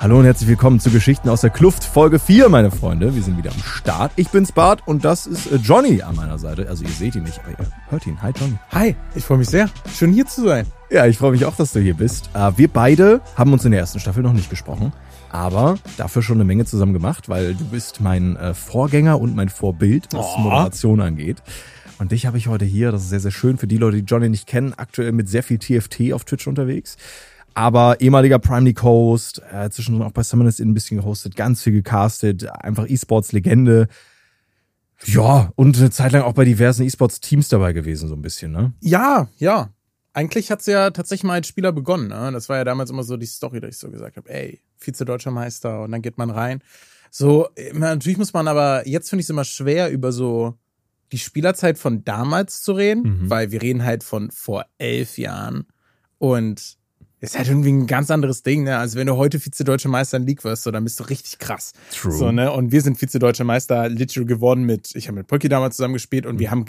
Hallo und herzlich willkommen zu Geschichten aus der Kluft, Folge 4, meine Freunde. Wir sind wieder am Start. Ich bin's Bart und das ist äh, Johnny an meiner Seite. Also ihr seht ihn nicht, aber ihr hört ihn. Hi Johnny. Hi, ich freue mich sehr, schön hier zu sein. Ja, ich freue mich auch, dass du hier bist. Äh, wir beide haben uns in der ersten Staffel noch nicht gesprochen, aber dafür schon eine Menge zusammen gemacht, weil du bist mein äh, Vorgänger und mein Vorbild, was Oh. Moderation angeht. Und dich habe ich heute hier, das ist sehr, sehr schön für die Leute, die Johnny nicht kennen, aktuell mit sehr viel TFT auf Twitch unterwegs. Aber ehemaliger Prime League Host, äh, zwischendrin auch bei Summoners ein bisschen gehostet, ganz viel gecastet, einfach E-Sports-Legende. Ja, und eine Zeit lang auch bei diversen E-Sports-Teams dabei gewesen, so ein bisschen, ne? Ja, ja. Eigentlich hat's ja tatsächlich mal als Spieler begonnen. Ne? Das war ja damals immer so die Story, dass ich so gesagt habe, ey, Vize-Deutscher Meister und dann geht man rein. So, natürlich muss man aber, jetzt finde ich es immer schwer, über so die Spielerzeit von damals zu reden, Mhm. weil wir reden halt von vor elf Jahren und ist halt irgendwie ein ganz anderes Ding, ne? Also wenn du heute Vize-Deutscher Meister in League wirst, so, dann bist du richtig krass. True. So, ne? Und wir sind Vize-Deutscher Meister literally geworden mit, ich habe mit Pocky damals zusammen gespielt und Mhm. wir haben,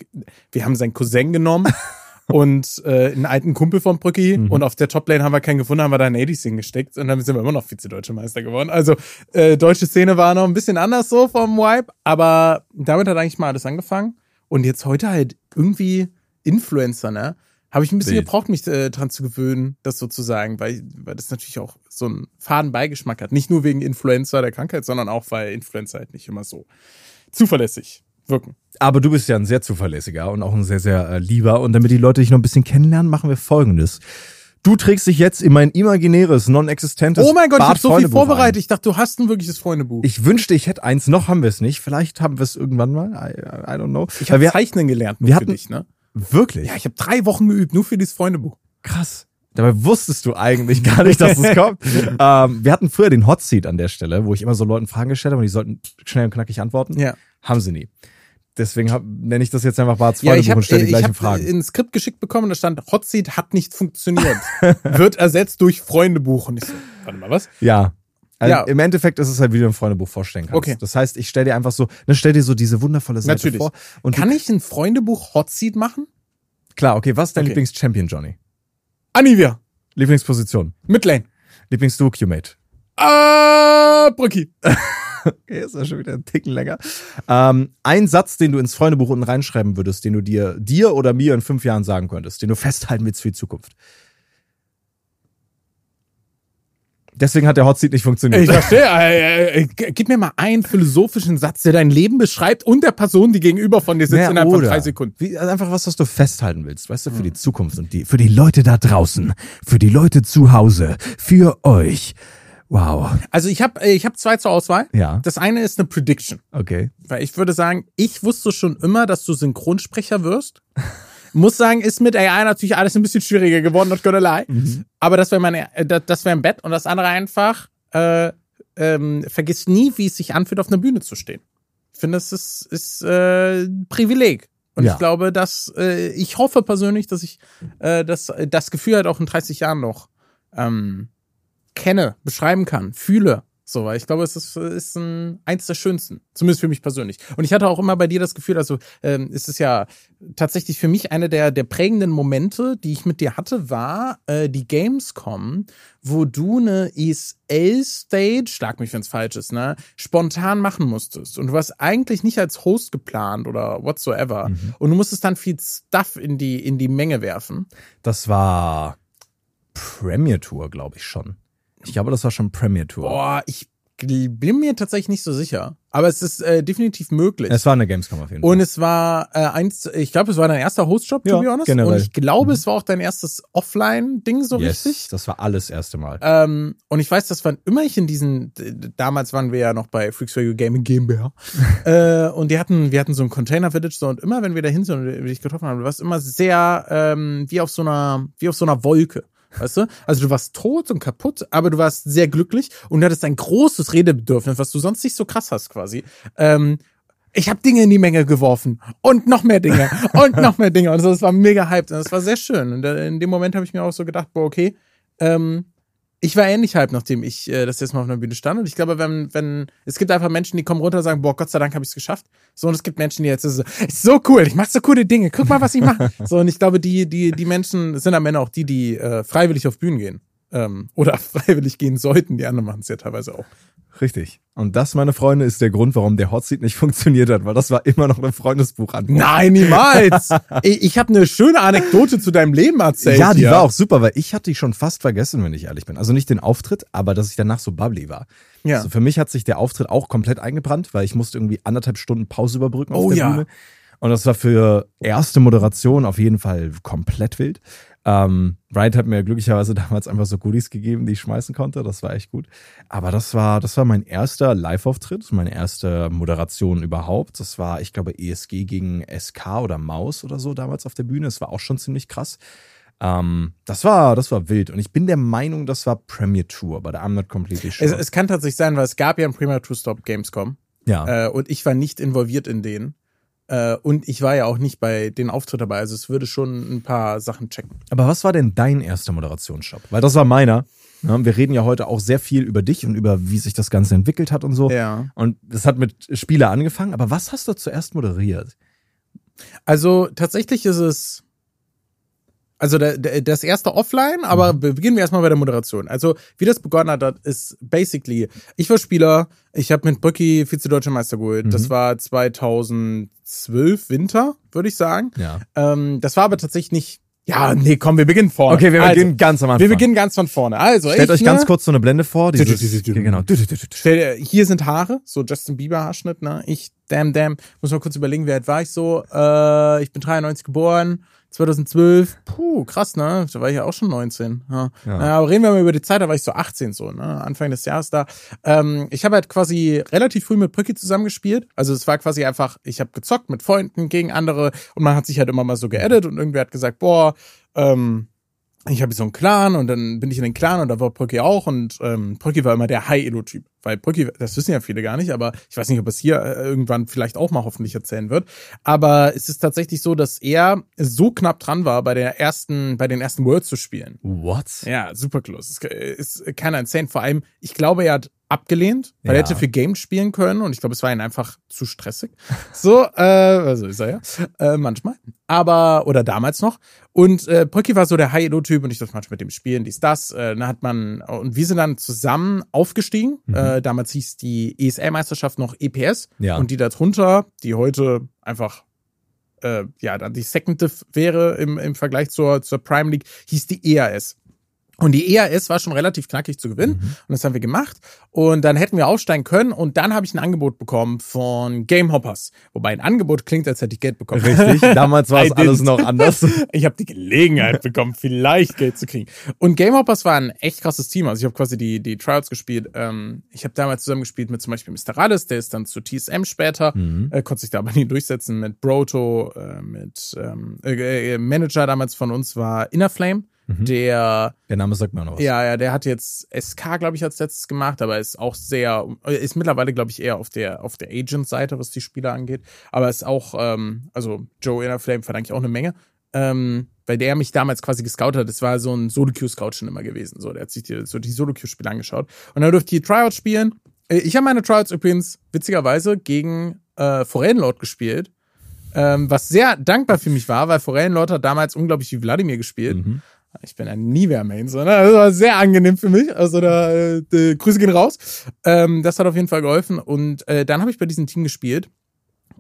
wir haben seinen Cousin genommen und äh, einen alten Kumpel von Brücki Mhm. und auf der Toplane haben wir keinen gefunden, haben wir da einen 80s hingesteckt und dann sind wir immer noch Vize-Deutscher Meister geworden. Also äh, deutsche Szene war noch ein bisschen anders so vom Vibe, aber damit hat eigentlich mal alles angefangen und jetzt heute halt irgendwie Influencer, ne? Habe ich ein bisschen Wild. gebraucht, mich äh, dran zu gewöhnen, das sozusagen, weil, weil das natürlich auch so einen faden Beigeschmack hat. Nicht nur wegen Influencer der Krankheit, sondern auch, weil Influencer halt nicht immer so zuverlässig wirken. Aber du bist ja ein sehr zuverlässiger und auch ein sehr, sehr äh, lieber. Und damit die Leute dich noch ein bisschen kennenlernen, machen wir folgendes. Du trägst dich jetzt in mein imaginäres, non-existentes Oh mein Gott, ich habe so viel vorbereitet. ein. Ich dachte, du hast ein wirkliches Freundebuch. Ich wünschte, ich hätte eins. Noch haben wir es nicht. Vielleicht haben wir es irgendwann mal. I, I don't know. Ich habe Zeichnen gelernt, nur wir für hatten- dich, ne? Wirklich? Ja, ich habe drei Wochen geübt, nur für dieses Freundebuch. krass. Dabei wusstest du eigentlich gar nicht, dass es kommt. ähm, wir hatten früher den Hot Seat an der Stelle, wo ich immer so Leuten Fragen gestellt habe und die sollten schnell und knackig antworten. Ja. Haben sie nie. Deswegen hab, nenne ich das jetzt einfach Barts Ja, Freundebuch ich habe und stelle die ich gleichen hab Fragen. ein Skript geschickt bekommen, da stand Hot Seat hat nicht funktioniert. Wird ersetzt durch Freundebuch. Und ich so, warte mal, was? Ja. Also Ja. Im Endeffekt ist es halt, wie du ein Freundebuch vorstellen kannst. Okay. Das heißt, ich stell dir einfach so, ne, stell dir so diese wundervolle Seite Natürlich. vor. Und Kann ich ein Freundebuch Hot Seat machen? Klar, okay, was ist dein Okay. Lieblings-Champion, Johnny? Anivia. Lieblingsposition? Midlane. Lieblings-Duo-Q-Mate? Ah, Brücki. Okay, ist ja schon wieder ein Ticken länger. Ähm, ein Satz, den du ins Freundebuch unten reinschreiben würdest, den du dir, dir oder mir in fünf Jahren sagen könntest, den du festhalten willst für die Zukunft. Deswegen hat der Hot Seat nicht funktioniert. Ich verstehe. Äh, äh, g- gib mir mal einen philosophischen Satz, der dein Leben beschreibt und der Person, die gegenüber von dir sitzt, Ja, innerhalb von drei Sekunden. Wie, also einfach was, was du festhalten willst, weißt du, für die Zukunft und die, für die Leute da draußen, für die Leute zu Hause, für euch. Wow. Also ich habe ich hab zwei zur Auswahl. Ja. Das eine ist eine Prediction. Okay. Weil ich würde sagen, ich wusste schon immer, dass du Synchronsprecher wirst. Muss sagen, ist mit AI natürlich alles ein bisschen schwieriger geworden, not gonna lie. Aber das wäre meine, äh, das wäre ein Bett und das andere einfach, äh, ähm, vergiss nie, wie es sich anfühlt, auf einer Bühne zu stehen. Ich finde, das ist, ist äh, ein Privileg. Und Ja. ich glaube, dass äh, ich hoffe persönlich, dass ich äh, das, das Gefühl halt auch in 30 Jahren noch ähm, kenne, beschreiben kann, fühle. So, weil ich glaube, es ist, ist ein, eins der schönsten. Zumindest für mich persönlich. Und ich hatte auch immer bei dir das Gefühl, also ähm, es ist ja tatsächlich für mich eine der, der prägenden Momente, die ich mit dir hatte, war äh, die Gamescom, wo du eine ESL-Stage, schlag mich, wenn es falsch ist, ne, spontan machen musstest. Und du warst eigentlich nicht als Host geplant oder whatsoever. Und du musstest dann viel Stuff in die, in die Menge werfen. Das war Premier Tour, glaube ich schon. Ich glaube, das war schon Premier Tour. Boah, ich bin mir tatsächlich nicht so sicher. Aber es ist äh, definitiv möglich. Es war eine Gamescom auf jeden Fall. und es war äh, eins, ich glaube, es war dein erster Hostjob, Ja, to be honest. generell. Und ich glaube, es war auch dein erstes Offline-Ding so yes, richtig. das war alles erste Mal. Ähm, und ich weiß, dass wann immer ich in diesen, damals waren wir ja noch bei Freaks Radio Gaming GmbH, äh, und die hatten, wir hatten so ein Container Village so und immer, wenn wir da hin sind und dich getroffen haben, du warst immer sehr ähm, wie auf so einer, wie auf so einer Wolke. Weißt du? Also du warst tot und kaputt, aber du warst sehr glücklich und du hattest ein großes Redebedürfnis, was du sonst nicht so krass hast quasi. Ähm, ich habe Dinge in die Menge geworfen und noch mehr Dinge und noch mehr Dinge und so. Das war mega hyped und das war sehr schön. Und äh, in dem Moment habe ich mir auch so gedacht, boah, okay, ähm, ich war ähnlich hyped, nachdem ich äh, das jetzt mal auf einer Bühne stand. Und ich glaube, wenn, wenn, es gibt einfach Menschen, die kommen runter und sagen, boah, Gott sei Dank habe ich es geschafft. So, und es gibt Menschen, die jetzt so, ist so cool, ich mache so coole Dinge, guck mal, was ich mache. so, und ich glaube, die, die, die Menschen sind am Ende auch die, die äh, freiwillig auf Bühnen gehen. Ähm, oder freiwillig gehen sollten. Die anderen machen es ja teilweise auch. Richtig. Und das, meine Freunde, ist der Grund, warum der Hotseat nicht funktioniert hat, weil das war immer noch eine Freundesbuchantwort. Nein, niemals. ich ich habe eine schöne Anekdote zu deinem Leben erzählt. Ja, die hier. war auch super, weil ich hatte die schon fast vergessen, wenn ich ehrlich bin. Also nicht den Auftritt, aber dass ich danach so bubbly war. Ja. Also für mich hat sich der Auftritt auch komplett eingebrannt, weil ich musste irgendwie anderthalb Stunden Pause überbrücken auf Oh der ja. Bühne. Und das war für erste Moderation auf jeden Fall komplett wild. Ähm, Riot hat mir glücklicherweise damals einfach so Goodies gegeben, die ich schmeißen konnte. Das war echt gut. Aber das war, das war mein erster Live-Auftritt, meine erste Moderation überhaupt. Das war, ich glaube, ESG gegen SK oder Maus oder so damals auf der Bühne. Das war auch schon ziemlich krass. Ähm, das war, das war wild. Und ich bin der Meinung, das war Premier Tour, aber I'm not completely sure. Es, es kann tatsächlich sein, weil es gab ja ein Premier True Stop Gamescom ja. äh, und ich war nicht involviert in den. Äh, und ich war ja auch nicht bei den Auftritt dabei. Also es würde schon ein paar Sachen checken. Aber was war denn dein erster Moderationsjob? Weil das war meiner. Ja, wir reden ja heute auch sehr viel über dich und über wie sich das Ganze entwickelt hat und so. Ja. Und das hat mit Spieler angefangen. Aber was hast du zuerst moderiert? Also tatsächlich ist es. Also der, der, das erste offline, aber Mhm. beginnen wir erstmal bei der Moderation. Also wie das begonnen hat, ist basically, ich war Spieler, ich habe mit Brücki Vize-Deutscher Meister geholt. Mhm. Das war 2012 Winter, würde ich sagen. Ja. Ähm, das war aber tatsächlich nicht. Ja, nee, komm, wir beginnen vorne. Okay, wir also, beginnen ganz am Anfang. Wir beginnen ganz von vorne. Also, Stellt ich, euch ne, ganz kurz so eine Blende vor. Dieses, genau. Hier sind Haare, so Justin Bieber Haarschnitt, ne? Ich, damn, damn, muss mal kurz überlegen, wie alt war ich so? Äh, ich bin 93 geboren, 2012, puh, krass, ne? Da war ich ja auch schon 19. Ja. Ja. Ja. aber reden wir mal über die Zeit, da war ich so 18 so, ne? Anfang des Jahres da. Ähm, ich habe halt quasi relativ früh mit Brücki zusammengespielt. Also es war quasi einfach, ich habe gezockt mit Freunden gegen andere und man hat sich halt immer mal so geedit und irgendwer hat gesagt, boah, ähm, ich habe so einen Clan und dann bin ich in den Clan und da war Brücki auch und ähm, Brücki war immer der High-Elo-Typ. Weil Brücki, das wissen ja viele gar nicht, aber ich weiß nicht, ob es hier äh, irgendwann vielleicht auch mal hoffentlich erzählen wird. Aber es ist tatsächlich so, dass er so knapp dran war, bei der ersten, bei den ersten Worlds zu spielen. What? Ja, super close. Ist, ist keiner insane. Vor allem, ich glaube, er hat abgelehnt, weil Ja. er hätte für Games spielen können und ich glaube, es war ihm einfach zu stressig. So, äh, also ist er ja. Äh, manchmal. Aber, oder damals noch. Und äh, Brücki war so der High-Elo-Typ und ich durfte manchmal mit dem spielen, dies, das. Äh, dann hat man, und wir sind dann zusammen aufgestiegen. Mhm. Äh, damals hieß die ESL-Meisterschaft noch EPS. Ja. Und die darunter, die heute einfach äh, ja, dann die Second Div wäre im, im Vergleich zur, zur Prime League, hieß die EAS. Und die EAS war schon relativ knackig zu gewinnen. Mhm. Und das haben wir gemacht. Und dann hätten wir aufsteigen können. Und dann habe ich ein Angebot bekommen von Game Hoppers. Wobei ein Angebot klingt, als hätte ich Geld bekommen. Richtig. Damals war es alles noch anders. Ich habe die Gelegenheit bekommen, vielleicht Geld zu kriegen. Und Game Hoppers war ein echt krasses Team. Also ich habe quasi die, die Trials gespielt. Ähm, ich habe damals zusammen gespielt mit zum Beispiel Mr. Rallis, der ist dann zu TSM später, Mhm. äh, konnte sich da aber nie durchsetzen. Mit Broto, äh, mit ähm, äh, äh, Manager damals von uns war Inner Flame, Mhm. der Der Name sagt mir noch was. ja, ja, der hat jetzt SK, glaube ich, als letztes gemacht, aber ist auch sehr, ist mittlerweile, glaube ich, eher auf der, auf der Agent-Seite, was die Spieler angeht. Aber ist auch, ähm, also Joe Innerflame verdanke ich auch eine Menge. Ähm, weil der mich damals quasi gescoutet hat. Das war so ein Solo-Queue-Scout schon immer gewesen. So, der hat sich die, so die Solo-Queue-Spiele angeschaut. Und dann durfte ich die Tryouts spielen. Äh, Ich habe meine Tryouts übrigens witzigerweise gegen äh, Forellenlord gespielt. Ähm, was sehr dankbar für mich war, weil Forellenlord hat damals unglaublich wie Wladimir gespielt. Mhm. Ich bin ein Nivea-Main, so, ne? Das war sehr angenehm für mich. Also da, äh, Grüße gehen raus. Ähm, das hat auf jeden Fall geholfen. Und äh, dann habe ich bei diesem Team gespielt.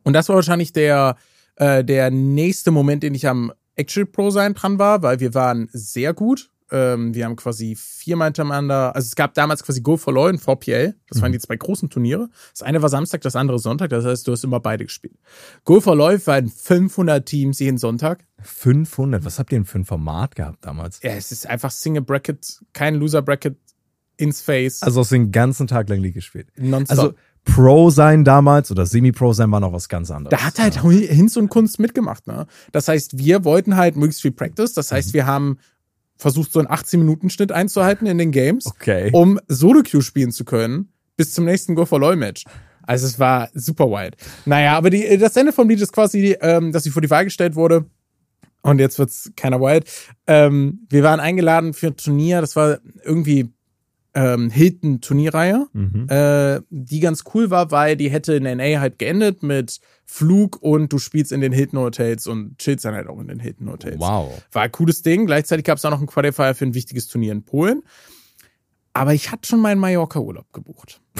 Und das war wahrscheinlich der, äh, der nächste Moment, den ich am Actual Pro sein dran war, weil wir waren sehr gut. Ähm, wir haben quasi viermal hintereinander, also es gab damals quasi Go for Law und 4PL. Das waren die zwei großen Turniere. Das eine war Samstag, das andere Sonntag. Das heißt, du hast immer beide gespielt. Go for Law waren 500 Teams jeden Sonntag. 500. Was habt ihr denn für ein Format gehabt damals? Ja, es ist einfach Single Bracket, kein Loser Bracket ins Face. Also hast du den ganzen Tag lang League gespielt. nonstop. Also Pro sein damals oder Semi-Pro sein war noch was ganz anderes. da hat halt Hinz und Kunst mitgemacht, ne? Das heißt, wir wollten halt möglichst viel Practice. Das heißt, wir haben versucht, so einen 18-Minuten-Schnitt einzuhalten in den Games, Okay. um Solo-Queue spielen zu können, bis zum nächsten Go for LOL-Match. Also es war super wild. Naja, aber die, das Ende vom Lied ist quasi, ähm, dass sie vor die Wahl gestellt wurde. Und jetzt wird's keiner wild. Ähm, wir waren eingeladen für ein Turnier, das war irgendwie ähm, Hilton-Turnierreihe, Mhm. äh, die ganz cool war, weil die hätte in NA halt geendet mit Flug und du spielst in den Hilton-Hotels und chillst dann halt auch in den Hilton-Hotels. Wow. War ein cooles Ding. Gleichzeitig gab es auch noch einen Qualifier für ein wichtiges Turnier in Polen. Aber ich hatte schon meinen Mallorca-Urlaub gebucht.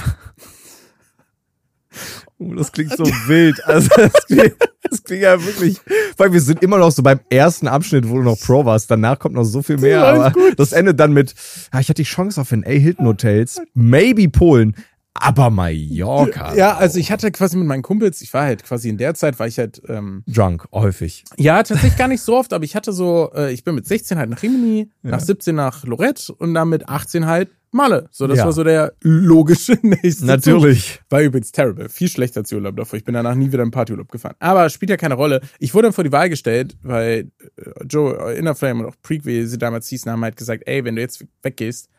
Oh, das klingt so wild. Also das klingt, das klingt ja wirklich. Weil wir sind immer noch so beim ersten Abschnitt, wo du noch Pro warst. Danach kommt noch so viel mehr. Aber das endet dann mit, ja, ich hatte die Chance auf NA Hilton Hotels, maybe Polen, aber Mallorca. Ja, also ich hatte quasi mit meinen Kumpels, ich war halt quasi in der Zeit, war ich halt, ähm, Drunk, häufig. ja, tatsächlich gar nicht so oft, aber ich hatte so, äh, ich bin mit 16 halt nach Rimini, nach 17 nach Lorette und dann mit 18 halt Malle. So, das Ja. war so der logische nächste Zug. Natürlich. War übrigens terrible. Viel schlechter als Urlaub davor. Ich bin danach nie wieder im Partyurlaub gefahren. Aber spielt ja keine Rolle. Ich wurde dann vor die Wahl gestellt, weil äh, Joe, äh, Innerflame und auch Preak, wie sie damals hießen, haben halt gesagt, ey, wenn du jetzt weggehst,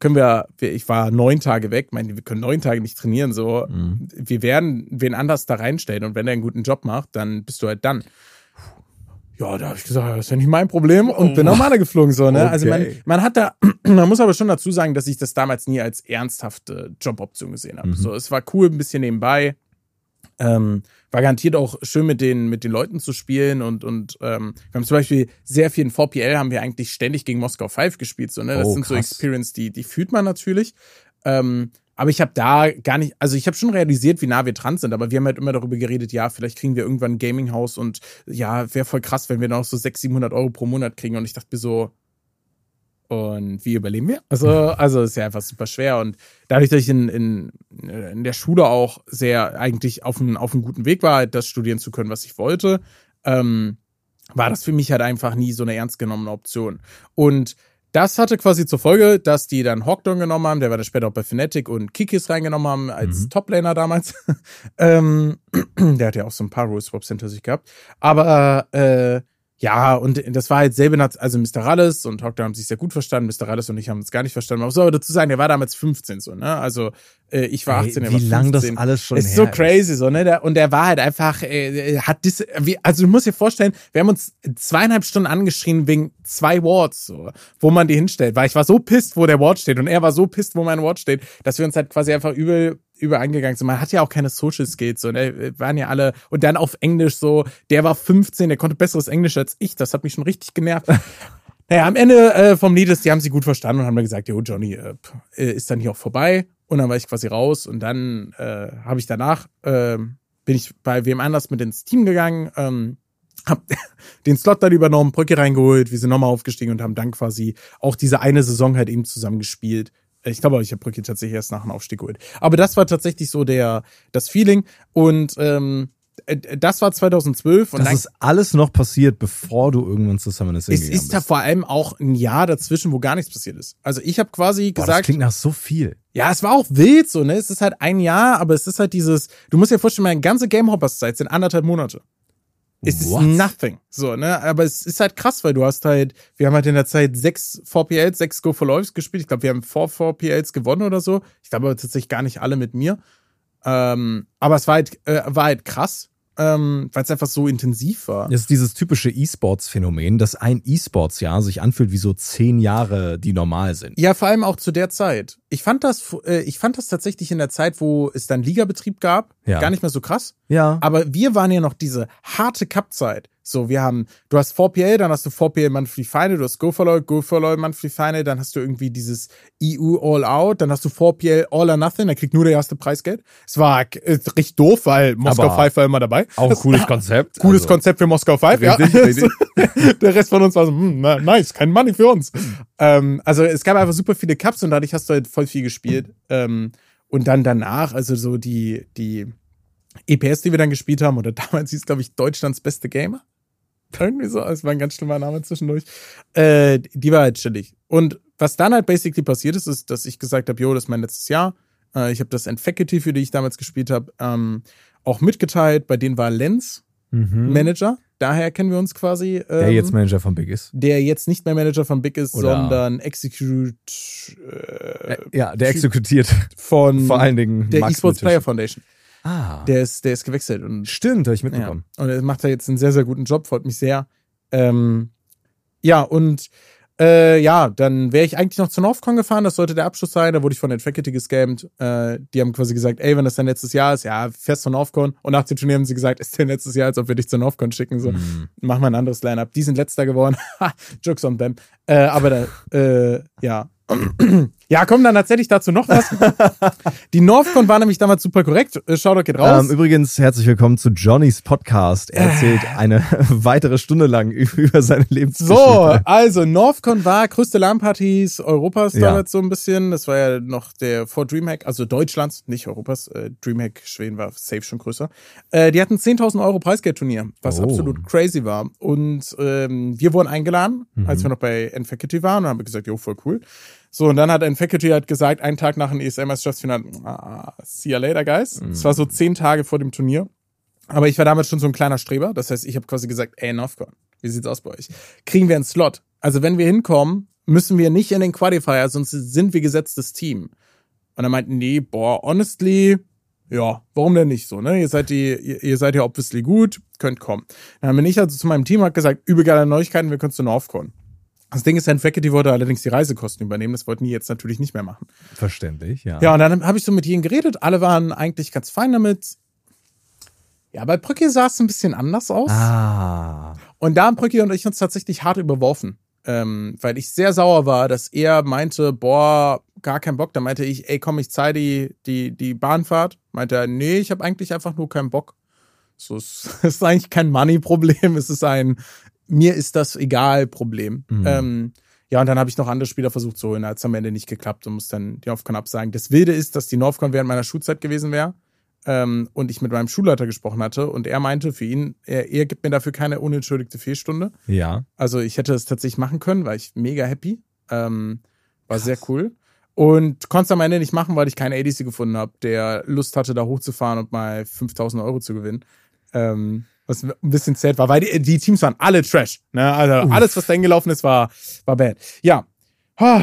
können wir, ich war neun Tage weg, meine, wir können neun Tage nicht trainieren, so. Wir werden wen anders da reinstellen und wenn er einen guten Job macht, dann bist du halt dann. Ja, da habe ich gesagt, das ist ja nicht mein Problem und bin normal geflogen, so, ne? Also man, Okay. man hat da, man muss aber schon dazu sagen, dass ich das damals nie als ernsthafte Joboption gesehen habe. So, es war cool, ein bisschen nebenbei. Ähm, war garantiert auch schön mit den, mit den Leuten zu spielen und, und ähm, wir haben zum Beispiel sehr viel in 4PL haben wir eigentlich ständig gegen Moskau 5 gespielt. So, ne? Das Oh, sind so. Experience, die, die fühlt man natürlich. Ähm, aber ich habe da gar nicht, also ich habe schon realisiert, wie nah wir dran sind, aber wir haben halt immer darüber geredet, ja, vielleicht kriegen wir irgendwann ein Gaming-Haus und ja, wäre voll krass, wenn wir noch so 600, 700 Euro pro Monat kriegen. Und ich dachte mir so, und wie überleben wir? Also, also ist ja einfach super schwer. Und dadurch, dass ich in, in, in der Schule auch sehr eigentlich auf einem auf einem guten Weg war, halt das studieren zu können, was ich wollte, ähm, war das für mich halt einfach nie so eine ernst genommene Option. Und das hatte quasi zur Folge, dass die dann Hawkdown genommen haben, der war dann später auch bei Fnatic und Kikis reingenommen haben als Toplaner damals. ähm, der hat ja auch so ein paar Rule Swaps hinter sich gehabt. Aber äh, ja, und das war halt selbe, also Mr. Rallis und Hawkdown haben sich sehr gut verstanden, Mr. Rallis und ich haben uns gar nicht verstanden. Man muss aber dazu sagen, der war damals 15 so, ne? Also äh, ich war Ey, 18, er wie war lang das 15 alles schon ist her so ist. crazy, so, ne? Und der war halt einfach, äh, hat dis, wie, also du musst dir vorstellen, wir haben uns zweieinhalb Stunden angeschrien wegen zwei Wards, so, wo man die hinstellt. Weil ich war so pisst, wo der Ward steht und er war so pisst, wo mein Ward steht, dass wir uns halt quasi einfach übel über angegangen sind. Man hat ja auch keine Social Skills, so, ne? Waren ja alle, und dann auf Englisch so, der war 15, der konnte besseres Englisch als ich, das hat mich schon richtig genervt. Naja, am Ende äh, vom Lied die haben sie gut verstanden und haben dann gesagt, jo, Johnny äh, äh, ist dann hier auch vorbei. Und dann war ich quasi raus und dann äh, habe ich danach, äh, bin ich bei wem anders mit ins Team gegangen, ähm, hab den Slot dann übernommen, Brücke reingeholt, wir sind nochmal aufgestiegen und haben dann quasi auch diese eine Saison halt eben zusammen gespielt. Ich glaube, ich habe Brücke tatsächlich erst nach dem Aufstieg geholt. Aber das war tatsächlich so der das Feeling und ähm, äh, das war 2012 und Das dann ist alles noch passiert, bevor du irgendwann zu Summoners es ist ja bist. vor allem auch ein Jahr dazwischen, wo gar nichts passiert ist. Also ich habe quasi Boah, das gesagt, klingt nach so viel. ja, es war auch wild so, ne? Es ist halt ein Jahr, aber es ist halt dieses, du musst dir vorstellen, meine ganze Game Hoppers Zeit sind anderthalb Monate. Es ist What? nothing. So, ne? Aber es ist halt krass, weil du hast halt, wir haben halt in der Zeit sechs 4PLs, sechs Go for Lives gespielt. Ich glaube, wir haben vier 4PLs gewonnen oder so. Ich glaube aber tatsächlich gar nicht alle mit mir. Ähm, aber es war halt, äh, war halt krass, ähm, weil es einfach so intensiv war. Das ist dieses typische E-Sports-Phänomen, dass ein E-Sports-Jahr sich anfühlt wie so zehn Jahre, die normal sind. Ja, vor allem auch zu der Zeit. Ich fand das, äh, ich fand das tatsächlich in der Zeit, wo es dann Ligabetrieb gab, Ja. gar nicht mehr so krass. Ja. Aber wir waren ja noch diese harte Cup-Zeit. So, wir haben, du hast 4PL, dann hast du 4PL Monthly Final, du hast Go for LOL, Go for LOL Monthly Final, dann hast du irgendwie dieses EU All Out, dann hast du 4PL All or Nothing, da kriegt nur der erste Preisgeld. Es war äh, richtig doof, weil Moskau Aber 5 war immer dabei. Auch ein cooles Konzept. Cooles Also, Konzept für Moskau 5, ja. Richtig. Der Rest von uns war so, hm, nice, kein Money für uns. ähm, also es gab einfach super viele Cups und dadurch hast du halt voll viel gespielt. Ähm, und dann danach, also so die, die EPS, die wir dann gespielt haben, oder damals hieß, glaube ich, Deutschlands beste Gamer. Irgendwie so, es war ein ganz schlimmer Name zwischendurch. Äh, die war halt chillig. Und was dann halt basically passiert ist, ist, dass ich gesagt habe, jo, das ist mein letztes Jahr. Äh, ich habe das Entfaculty, für die ich damals gespielt habe, ähm, auch mitgeteilt. Bei denen war Lenz Mhm. Manager. Daher kennen wir uns quasi. Ähm, Der jetzt Manager von Big ist. der jetzt nicht mehr Manager von Big ist, Oder- sondern Execute äh, ja, der exekutiert von vor allen Dingen der Esports. Player Foundation. Ah, Der ist, der ist gewechselt und stimmt, habe ich ja, mitbekommen. und er macht da jetzt einen sehr, sehr guten Job, freut mich sehr. Ähm, ja, und Äh, ja, dann wäre ich eigentlich noch zu Northcon gefahren, das sollte der Abschluss sein. Da wurde ich von Faculty gescammt. Äh, die haben quasi gesagt, ey, wenn das dein letztes Jahr ist, ja, fährst zu Northcon. Und nach dem Turnier haben sie gesagt, ist dein letztes Jahr, als ob wir dich zu Northcon schicken. So, Mhm. mach mal ein anderes Line-Up. Die sind letzter geworden. Jokes on them. Äh, aber da, äh, ja. Ja, komm, dann erzähl ich dazu noch was. Die Northcon war nämlich damals super korrekt. Äh, Shoutout geht raus. Ähm, übrigens, herzlich willkommen zu Johnnys Podcast. Er erzählt eine weitere Stunde lang über seine Lebensgeschichte. So, also Northcon war größte LAN-Partys Europas Ja. damals so ein bisschen. Das war ja noch der vor Dreamhack, also Deutschlands, nicht Europas. Äh, Dreamhack Schweden war safe schon größer. Äh, die hatten 10.000 Euro Preisgeldturnier, was Oh. absolut crazy war. Und ähm, wir wurden eingeladen, Mhm. als wir noch bei N-Faculty waren und haben gesagt, jo, voll cool. So, und dann hat N-Faculty halt gesagt, einen Tag nach dem ESL-Meisterschaftsfinale, ah, see you later, guys. Es Mhm. war so zehn Tage vor dem Turnier. Aber ich war damals schon so ein kleiner Streber. Das heißt, ich habe quasi gesagt, ey, Northcon, wie sieht's aus bei euch? Kriegen wir einen Slot? Also wenn wir hinkommen, müssen wir nicht in den Qualifier, sonst sind wir gesetztes Team. Und er meinte, nee, boah, honestly, ja, warum denn nicht so, ne? Ihr seid die, ihr, ihr seid ja obviously gut, könnt kommen. Dann bin ich also zu meinem Team hat gesagt, übel geile Neuigkeiten, wir können zu Northcon. Das Ding ist, Herrn Faculty wollte allerdings die Reisekosten übernehmen, das wollten die jetzt natürlich nicht mehr machen. Verständlich, ja. Ja, und dann habe ich so mit ihnen geredet, alle waren eigentlich ganz fein damit. Ja, bei Brücke sah es ein bisschen anders aus. Ah. Und da haben Brücke und ich uns tatsächlich hart überworfen. Ähm, weil ich sehr sauer war, dass er meinte, boah, gar keinen Bock. Da meinte ich, ey, komm, ich zahle die, die, die Bahnfahrt. Meinte er, nee, ich habe eigentlich einfach nur keinen Bock. So, es ist eigentlich kein Money-Problem, es ist ein mir ist das egal Problem. Mhm. Ähm, ja, und dann habe ich noch andere Spieler versucht zu holen. Da hat es am Ende nicht geklappt und muss dann die Northcon absagen. Das Wilde ist, dass die Northcon während meiner Schulzeit gewesen wäre ähm, und ich mit meinem Schulleiter gesprochen hatte und er meinte für ihn, er, er gibt mir dafür keine unentschuldigte Fehlstunde. Ja. Also ich hätte es tatsächlich machen können, war ich mega happy. Ähm, war sehr cool. Und konnte es am Ende nicht machen, weil ich keinen ADC gefunden habe, der Lust hatte, da hochzufahren und mal 5000 Euro zu gewinnen. Ähm, was ein bisschen sad war, weil die, die Teams waren alle Trash. Ne? Also alles, was da hingelaufen ist, war, war bad. Ja. Ah,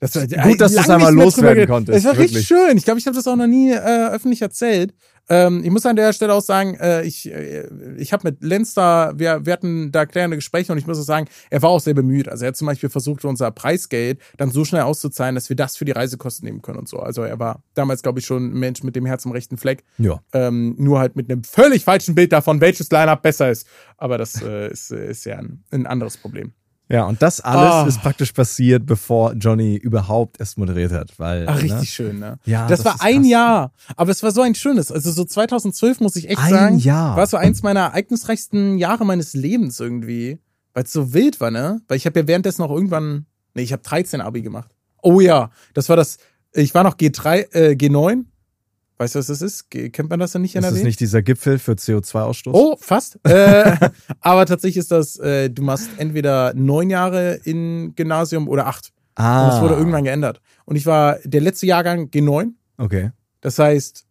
Das war, Gut, dass du es einmal loswerden konntest, Es war richtig wirklich. schön. Ich glaube, ich habe das auch noch nie äh, öffentlich erzählt. Ähm, ich muss an der Stelle auch sagen, äh, ich, äh, ich habe mit Lenz da, wir, wir hatten da klärende Gespräche und ich muss auch sagen, er war auch sehr bemüht. Also er hat zum Beispiel versucht, unser Preisgeld dann so schnell auszuzahlen, dass wir das für die Reisekosten nehmen können und so. Also er war damals, glaube ich, schon ein Mensch mit dem Herz am rechten Fleck. Ja. Ähm, nur halt mit einem völlig falschen Bild davon, welches Line-Up besser ist. Aber das äh, ist, äh, ist ja ein, ein anderes Problem. Ja, und das alles Ah. ist praktisch passiert, bevor Johnny überhaupt erst moderiert hat. Weil, Ach, ne? richtig schön, ne? Ja, das, das war ein krass. Jahr, aber es war so ein schönes. Also so 2012 muss ich echt Ein sagen, Jahr. war so eins meiner ereignisreichsten Jahre meines Lebens irgendwie, weil es so wild war, ne? Weil ich habe ja währenddessen noch irgendwann, nee, ich habe 13 Abi gemacht. Oh ja, das war das. Ich war noch G3, äh, G9. Weißt du, was das ist? Kennt man das denn nicht in Ist das nicht dieser Gipfel für CO2-Ausstoß? Oh, fast. äh, aber tatsächlich ist das, äh, du machst entweder neun Jahre in Gymnasium oder acht. ah. Und das wurde irgendwann geändert. Und ich war der letzte Jahrgang G9. Okay. Das heißt,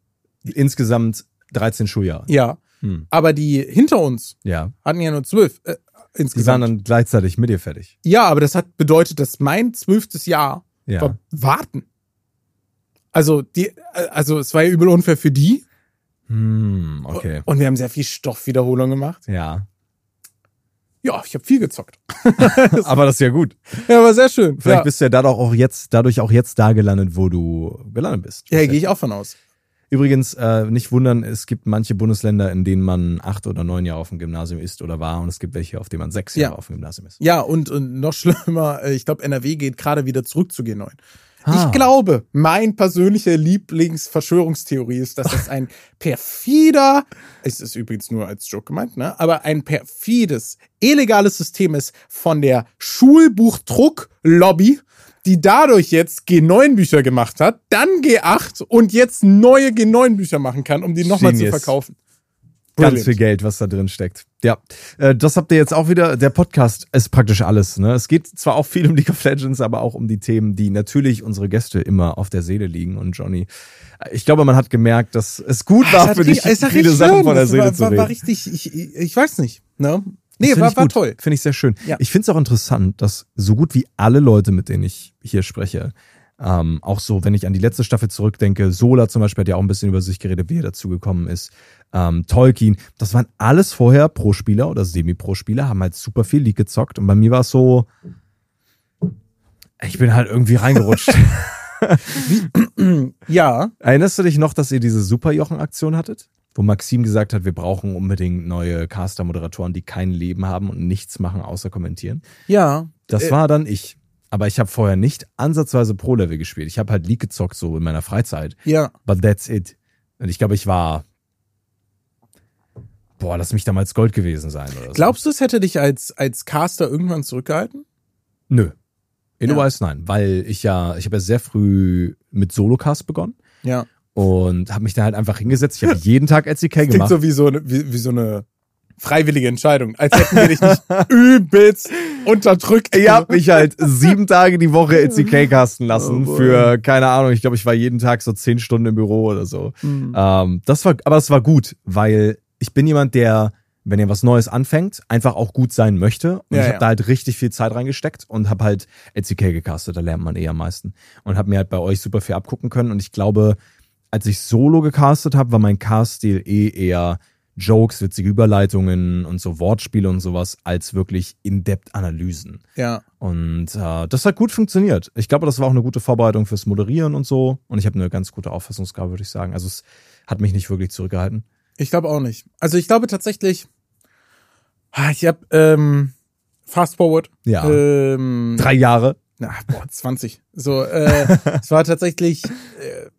Insgesamt 13 Schuljahre. ja. Hm. Aber die hinter uns Ja. hatten ja nur zwölf äh, Die waren insgesamt. dann gleichzeitig mit dir fertig. Ja, aber das hat bedeutet, dass mein zwölftes Jahr Ja. war warten. Also die, äh, also es war ja übel unfair für die. Hm, okay. Und wir haben sehr viel Stoffwiederholung gemacht. Ja. Ja, ich habe viel gezockt. Aber das ist ja gut. Ja, war sehr schön. Vielleicht ja. bist du ja dadurch auch jetzt, dadurch auch jetzt da gelandet, wo du gelandet bist. ja, gehe ich auch von aus. Übrigens, äh, nicht wundern, es gibt manche Bundesländer, in denen man acht oder neun Jahre auf dem Gymnasium ist oder war und es gibt welche, auf denen man sechs Ja. Jahre auf dem Gymnasium ist. Ja, und, und noch schlimmer, äh, ich glaube, NRW geht gerade wieder zurück zu G9. Ah. Ich glaube, mein persönliche Lieblingsverschwörungstheorie ist, dass das ein perfider, es ist übrigens nur als Joke gemeint, ne, aber ein perfides, illegales System ist von der Schulbuchdruck-Lobby, die dadurch jetzt G9-Bücher gemacht hat, dann G8 und jetzt neue G9-Bücher machen kann, um die nochmal zu Genius. Verkaufen. Ganz Brilliant. viel Geld, was da drin steckt. Ja, äh, das habt ihr jetzt auch wieder. Der Podcast ist praktisch alles. Ne? Es geht zwar auch viel um League of Legends, aber auch um die Themen, die natürlich unsere Gäste immer auf der Seele liegen. Und Johnny, äh, ich glaube, man hat gemerkt, dass es gut war Es hat für dich, war viele richtig Sachen schön. von der Seele war, zu war, reden. war richtig, ich, ich, weiß nicht, ne? Nee, war, war toll. Finde ich sehr schön. Ja. Ich finde es auch interessant, dass so gut wie alle Leute, mit denen ich hier spreche, ähm, auch so, wenn ich an die letzte Staffel zurückdenke, Sola zum Beispiel hat ja auch ein bisschen über sich geredet, wie er dazu gekommen ist. Ähm, Tolkien, das waren alles vorher Pro-Spieler oder Semi-Pro-Spieler, haben halt super viel League gezockt und bei mir war es so, Ich bin halt irgendwie reingerutscht. Ja, Erinnerst du dich noch, dass ihr diese Superjochen-Aktion hattet? Wo Maxim gesagt hat, wir brauchen unbedingt neue Caster-Moderatoren, die kein Leben haben und nichts machen, außer kommentieren. ja. Das Äh, war dann ich. Aber ich habe vorher nicht ansatzweise Pro-Level gespielt. Ich habe halt League gezockt, so in meiner Freizeit. Ja. But that's it. Und ich glaube, ich war. Boah, lass mich damals Gold gewesen sein oder so. Glaubst du, es hätte dich als, als Caster irgendwann zurückgehalten? Nö. In Ja. ja. nein, weil ich ja, ich habe ja sehr früh mit Solocast begonnen Ja. und habe mich da halt einfach hingesetzt. Ich habe jeden Tag LCK Klingt gemacht. so wie so, eine, wie, wie so eine freiwillige Entscheidung. Als hätten wir dich nicht übelst unterdrückt. Ich habe mich halt sieben Tage die Woche LCK casten lassen Oh für, keine Ahnung, ich glaube, ich war jeden Tag so zehn Stunden im Büro oder so. Mhm. Ähm, das war, aber es war gut, weil ich bin jemand, der, wenn er was Neues anfängt, einfach auch gut sein möchte. Und Ja, ich habe ja. da halt richtig viel Zeit reingesteckt und habe halt LCK gecastet, da lernt man eh am meisten. Und habe mir halt bei euch super viel abgucken können. Und ich glaube, als ich solo gecastet habe, war mein Cast-Stil eh eher Jokes, witzige Überleitungen und so Wortspiele und sowas, als wirklich In-Depth-Analysen. Ja. Und äh, das hat gut funktioniert. Ich glaube, das war auch eine gute Vorbereitung fürs Moderieren und so. Und ich habe eine ganz gute Auffassungsgabe, würde ich sagen. Also es hat mich nicht wirklich zurückgehalten. Ich glaube auch nicht. Also ich glaube tatsächlich, ah, ich habe ähm, Fast Forward. Ja. Ähm, Drei Jahre. Na, boah, 20. So, äh, es war tatsächlich äh,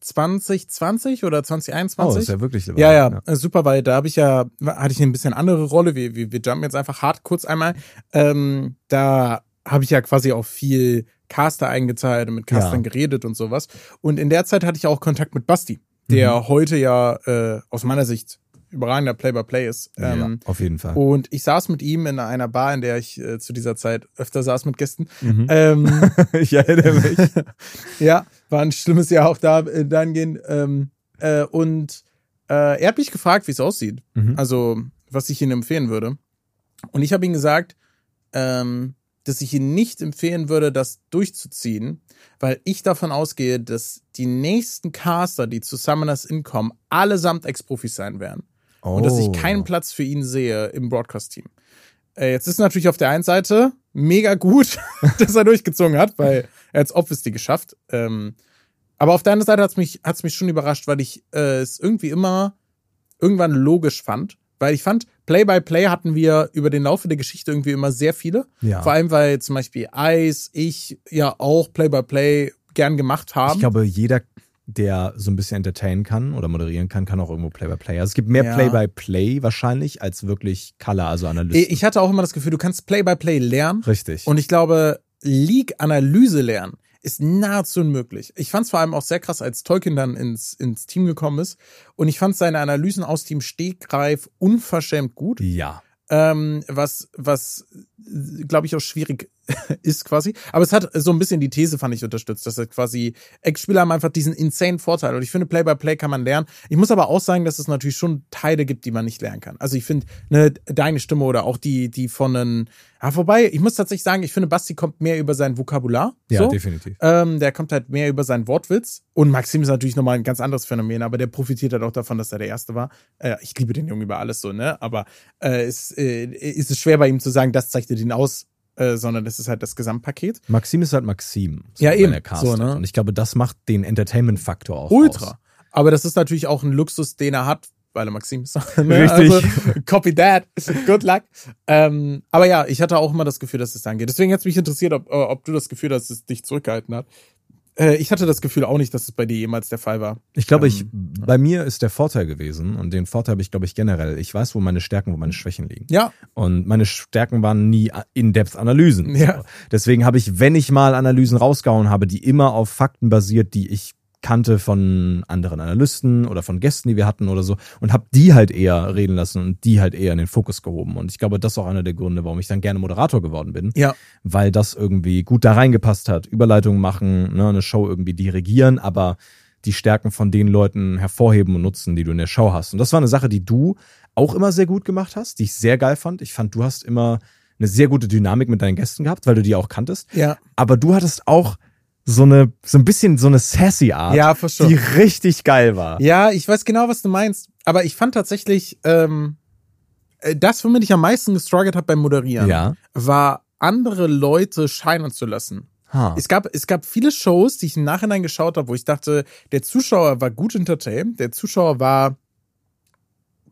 2020 oder Oh, 2021. ist ja wirklich Ja, ja, äh, super, weil da habe ich ja, hatte ich eine bisschen andere Rolle. Wir, wir, wir jumpen jetzt einfach hart kurz einmal. Ähm, da habe ich ja quasi auch viel Caster eingezahlt und mit Castern Ja. geredet und sowas. Und in der Zeit hatte ich auch Kontakt mit Basti, der Mhm. heute ja äh, aus meiner Sicht überragender Play-by-Play ist. ja, Ähm, auf jeden Fall. und ich saß mit ihm in einer Bar, in der ich äh, zu dieser Zeit öfter saß mit Gästen. Mhm. Ähm, ich erinnere mich. ja, war ein schlimmes Jahr auch da äh, dahingehend. Ähm, äh, und äh, er hat mich gefragt, wie es aussieht. Mhm. Also, was ich ihm empfehlen würde. Und ich habe ihm gesagt, ähm, dass ich ihm nicht empfehlen würde, das durchzuziehen, weil ich davon ausgehe, dass die nächsten Caster, die zu Summoners Inn kommen, allesamt Ex-Profis sein werden. Und dass ich Oh. keinen Platz für ihn sehe im Broadcast-Team. Äh, jetzt ist natürlich auf der einen Seite mega gut, dass er durchgezogen hat, weil er hat es obviously geschafft. Ähm, aber auf der anderen Seite hat es mich, hat's mich schon überrascht, weil ich äh, es irgendwie immer irgendwann logisch fand. Weil ich fand, Play-by-Play hatten wir über den Laufe der Geschichte irgendwie immer sehr viele. Ja. Vor allem, weil zum Beispiel Ice, ich ja auch Play-by-Play gern gemacht haben. Ich glaube, jeder, der so ein bisschen entertainen kann oder moderieren kann, kann auch irgendwo Play-by-Play. Also es gibt mehr Ja. Play-by-Play wahrscheinlich als wirklich Color, also Analysten. ich hatte auch immer das Gefühl, du kannst Play-by-Play lernen. Richtig. Und ich glaube, League-Analyse lernen ist nahezu unmöglich. Ich fand es vor allem auch sehr krass, als Tolkien dann ins, ins Team gekommen ist. Und ich fand seine Analysen aus Team Stegreif unverschämt gut. ja. Ähm, was, was glaube ich, auch schwierig ist quasi. Aber es hat so ein bisschen die These, fand ich, unterstützt, dass er quasi Ex-Spieler haben einfach diesen insane Vorteil. Und ich finde, Play-by-Play kann man lernen. Ich muss aber auch sagen, dass es natürlich schon Teile gibt, die man nicht lernen kann. Also ich finde, ne, deine Stimme oder auch die, die von einem, ja, vorbei, ich muss tatsächlich sagen, ich finde, Basti kommt mehr über sein Vokabular. Ja, so. definitiv. Ähm, der kommt halt mehr über seinen Wortwitz. Und Maxim ist natürlich nochmal ein ganz anderes Phänomen, aber der profitiert halt auch davon, dass er der Erste war. Äh, ich liebe den Jungen über alles so, ne? Aber äh, es äh, ist es schwer bei ihm zu sagen, das zeichnet ihn aus, äh, sondern das ist halt das Gesamtpaket. Maxim ist halt Maxim. so, Ja, eben. So, ne? Und ich glaube, das macht den Entertainment-Faktor auch Ultra. Aus. Aber das ist natürlich auch ein Luxus, den er hat, weil er Maxim ist. Ne? Richtig. Also, copy that. Good luck. Ähm, aber ja, ich hatte auch immer das Gefühl, dass es dann geht. Deswegen hat mich interessiert, ob, äh, ob du das Gefühl hast, dass es dich zurückgehalten hat. Äh, ich hatte das Gefühl auch nicht, dass es bei dir jemals der Fall war. Ich glaube, ich, Ähm, bei mir ist der Vorteil gewesen, und den Vorteil habe ich, glaube ich, generell. Ich weiß, wo meine Stärken, wo meine Schwächen liegen. Ja, Und meine Stärken waren nie In-Depth-Analysen. Ja. So. Deswegen habe ich, wenn ich mal Analysen rausgehauen habe, die immer auf Fakten basiert, die ich kannte von anderen Analysten oder von Gästen, die wir hatten oder so, und habe die halt eher reden lassen und die halt eher in den Fokus gehoben. Und ich glaube, das ist auch einer der Gründe, warum ich dann gerne Moderator geworden bin, ja, weil das irgendwie gut da reingepasst hat. Überleitungen machen, ne, eine Show irgendwie dirigieren, aber die Stärken von den Leuten hervorheben und nutzen, die du in der Show hast. Und das war eine Sache, die du auch immer sehr gut gemacht hast, die ich sehr geil fand. Ich fand, du hast immer eine sehr gute Dynamik mit deinen Gästen gehabt, weil du die auch kanntest. ja. Aber du hattest auch so eine, so ein bisschen so eine sassy Art, Ja, die richtig geil war. Ja, ich weiß genau, was du meinst. Aber ich fand tatsächlich, ähm, äh, das, womit ich am meisten gestruggelt habe beim Moderieren, Ja. war andere Leute scheinen zu lassen. Ha. Es gab, es gab viele Shows, die ich im Nachhinein geschaut habe, wo ich dachte, der Zuschauer war gut entertained, der Zuschauer war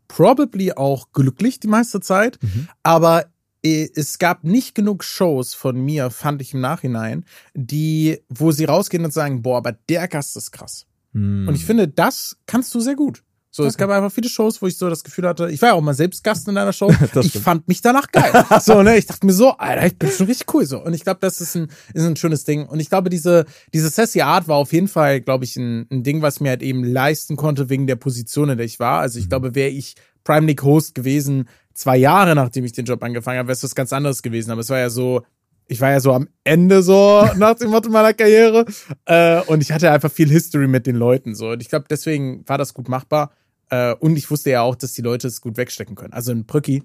probably auch glücklich die meiste Zeit, Mhm. aber es gab nicht genug Shows von mir, fand ich im Nachhinein, die, wo sie rausgehen und sagen, boah, aber der Gast ist krass. Hm. Und ich finde, das kannst du sehr gut. So, es Okay. gab einfach viele Shows, wo ich so das Gefühl hatte, ich war ja auch mal selbst Gast in einer Show. Ich fand mich danach geil. so, ne, ich dachte mir so, Alter, ich bin schon richtig cool so. Und ich glaube, das ist ein, ist ein schönes Ding. Und ich glaube, diese, diese sassy Art war auf jeden Fall, glaube ich, ein, ein Ding, was mir halt eben leisten konnte wegen der Position, in der ich war. Also ich Mhm. glaube, wäre ich Prime League Host gewesen, zwei Jahre nachdem ich den Job angefangen habe, wäre es was ganz anderes gewesen. Aber es war ja so, ich war ja so am Ende so nach dem Motto meiner Karriere äh, und ich hatte einfach viel History mit den Leuten so und ich glaube deswegen war das gut machbar äh, und ich wusste ja auch, dass die Leute es gut wegstecken können. Also ein Brücki,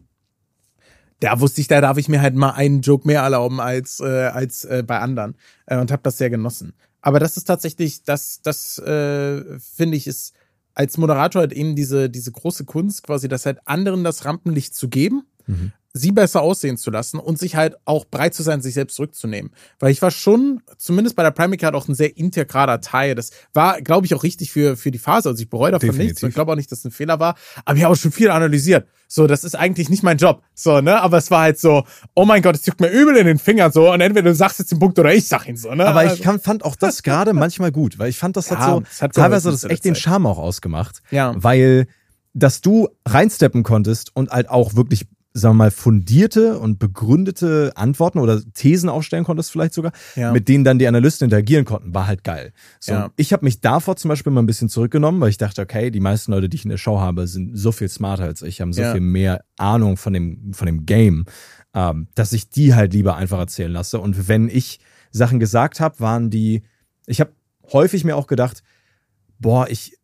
da wusste ich, da darf ich mir halt mal einen Joke mehr erlauben als äh, als äh, bei anderen äh, und habe das sehr genossen. Aber das ist tatsächlich, das das äh, finde ich ist als Moderator halt eben diese diese große Kunst quasi, das halt anderen das Rampenlicht zu geben Mhm. Sie besser aussehen zu lassen und sich halt auch bereit zu sein, sich selbst zurückzunehmen. Weil ich war schon, zumindest bei der Prime Card, auch ein sehr integraler Teil. Das war, glaube ich, auch richtig für, für die Phase. Also ich bereue davon Definitiv. nichts. Und ich glaube auch nicht, dass es ein Fehler war. Aber ich habe auch schon viel analysiert. So, das ist eigentlich nicht mein Job. So, ne? Aber es war halt so, oh mein Gott, es juckt mir übel in den Fingern so. Und entweder du sagst jetzt den Punkt oder ich sag ihn so, ne? Aber Also- ich kann, fand auch das gerade manchmal gut, weil ich fand, das hat Ja, so es hat teilweise das echt den. Charme auch ausgemacht. Ja. Weil, dass du reinsteppen konntest und halt auch wirklich, sagen wir mal, fundierte und begründete Antworten oder Thesen aufstellen konntest vielleicht sogar, Ja. mit denen dann die Analysten interagieren konnten, war halt geil. So, Ja. Ich habe mich davor zum Beispiel mal ein bisschen zurückgenommen, weil ich dachte, okay, die meisten Leute, die ich in der Show habe, sind so viel smarter als ich, haben so Ja. viel mehr Ahnung von dem, von dem Game, ähm, dass ich die halt lieber einfach erzählen lasse. Und wenn ich Sachen gesagt habe, waren die, ich habe häufig mir auch gedacht, boah, ich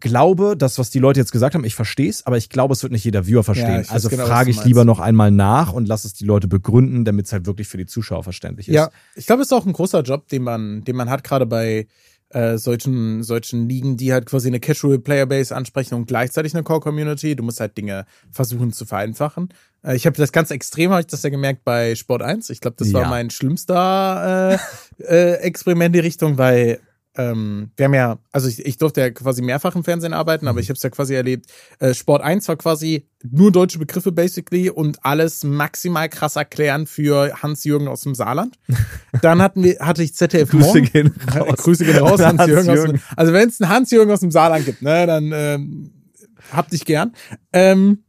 glaube, das, was die Leute jetzt gesagt haben, ich verstehe es, aber ich glaube, es wird nicht jeder Viewer verstehen. Ja, also genau, frage ich lieber noch einmal nach und lass es die Leute begründen, damit es halt wirklich für die Zuschauer verständlich ist. Ja, ich glaube, es ist auch ein großer Job, den man, den man hat, gerade bei äh, solchen, solchen Ligen, die halt quasi eine Casual Player Base ansprechen und gleichzeitig eine Core Community. Du musst halt Dinge versuchen zu vereinfachen. Äh, ich habe das ganz extrem, habe ich das ja gemerkt bei Sport 1. Ich glaube, das war Ja. mein schlimmster äh, äh, Experiment in die Richtung, weil ähm, wir haben ja, also ich, ich durfte ja quasi mehrfach im Fernsehen arbeiten, aber ich habe es ja quasi erlebt. Äh, Sport 1 war quasi nur deutsche Begriffe basically und alles maximal krass erklären für Hans-Jürgen aus dem Saarland. Dann hatten wir, hatte ich ZDF Grüße Morgen. gehen raus. Grüße gehen raus, An Hans-Jürgen. aus Hans-Jürgen. dem- also wenn es einen Hans-Jürgen aus dem Saarland gibt, ne, dann ähm, hab dich gern. Ähm,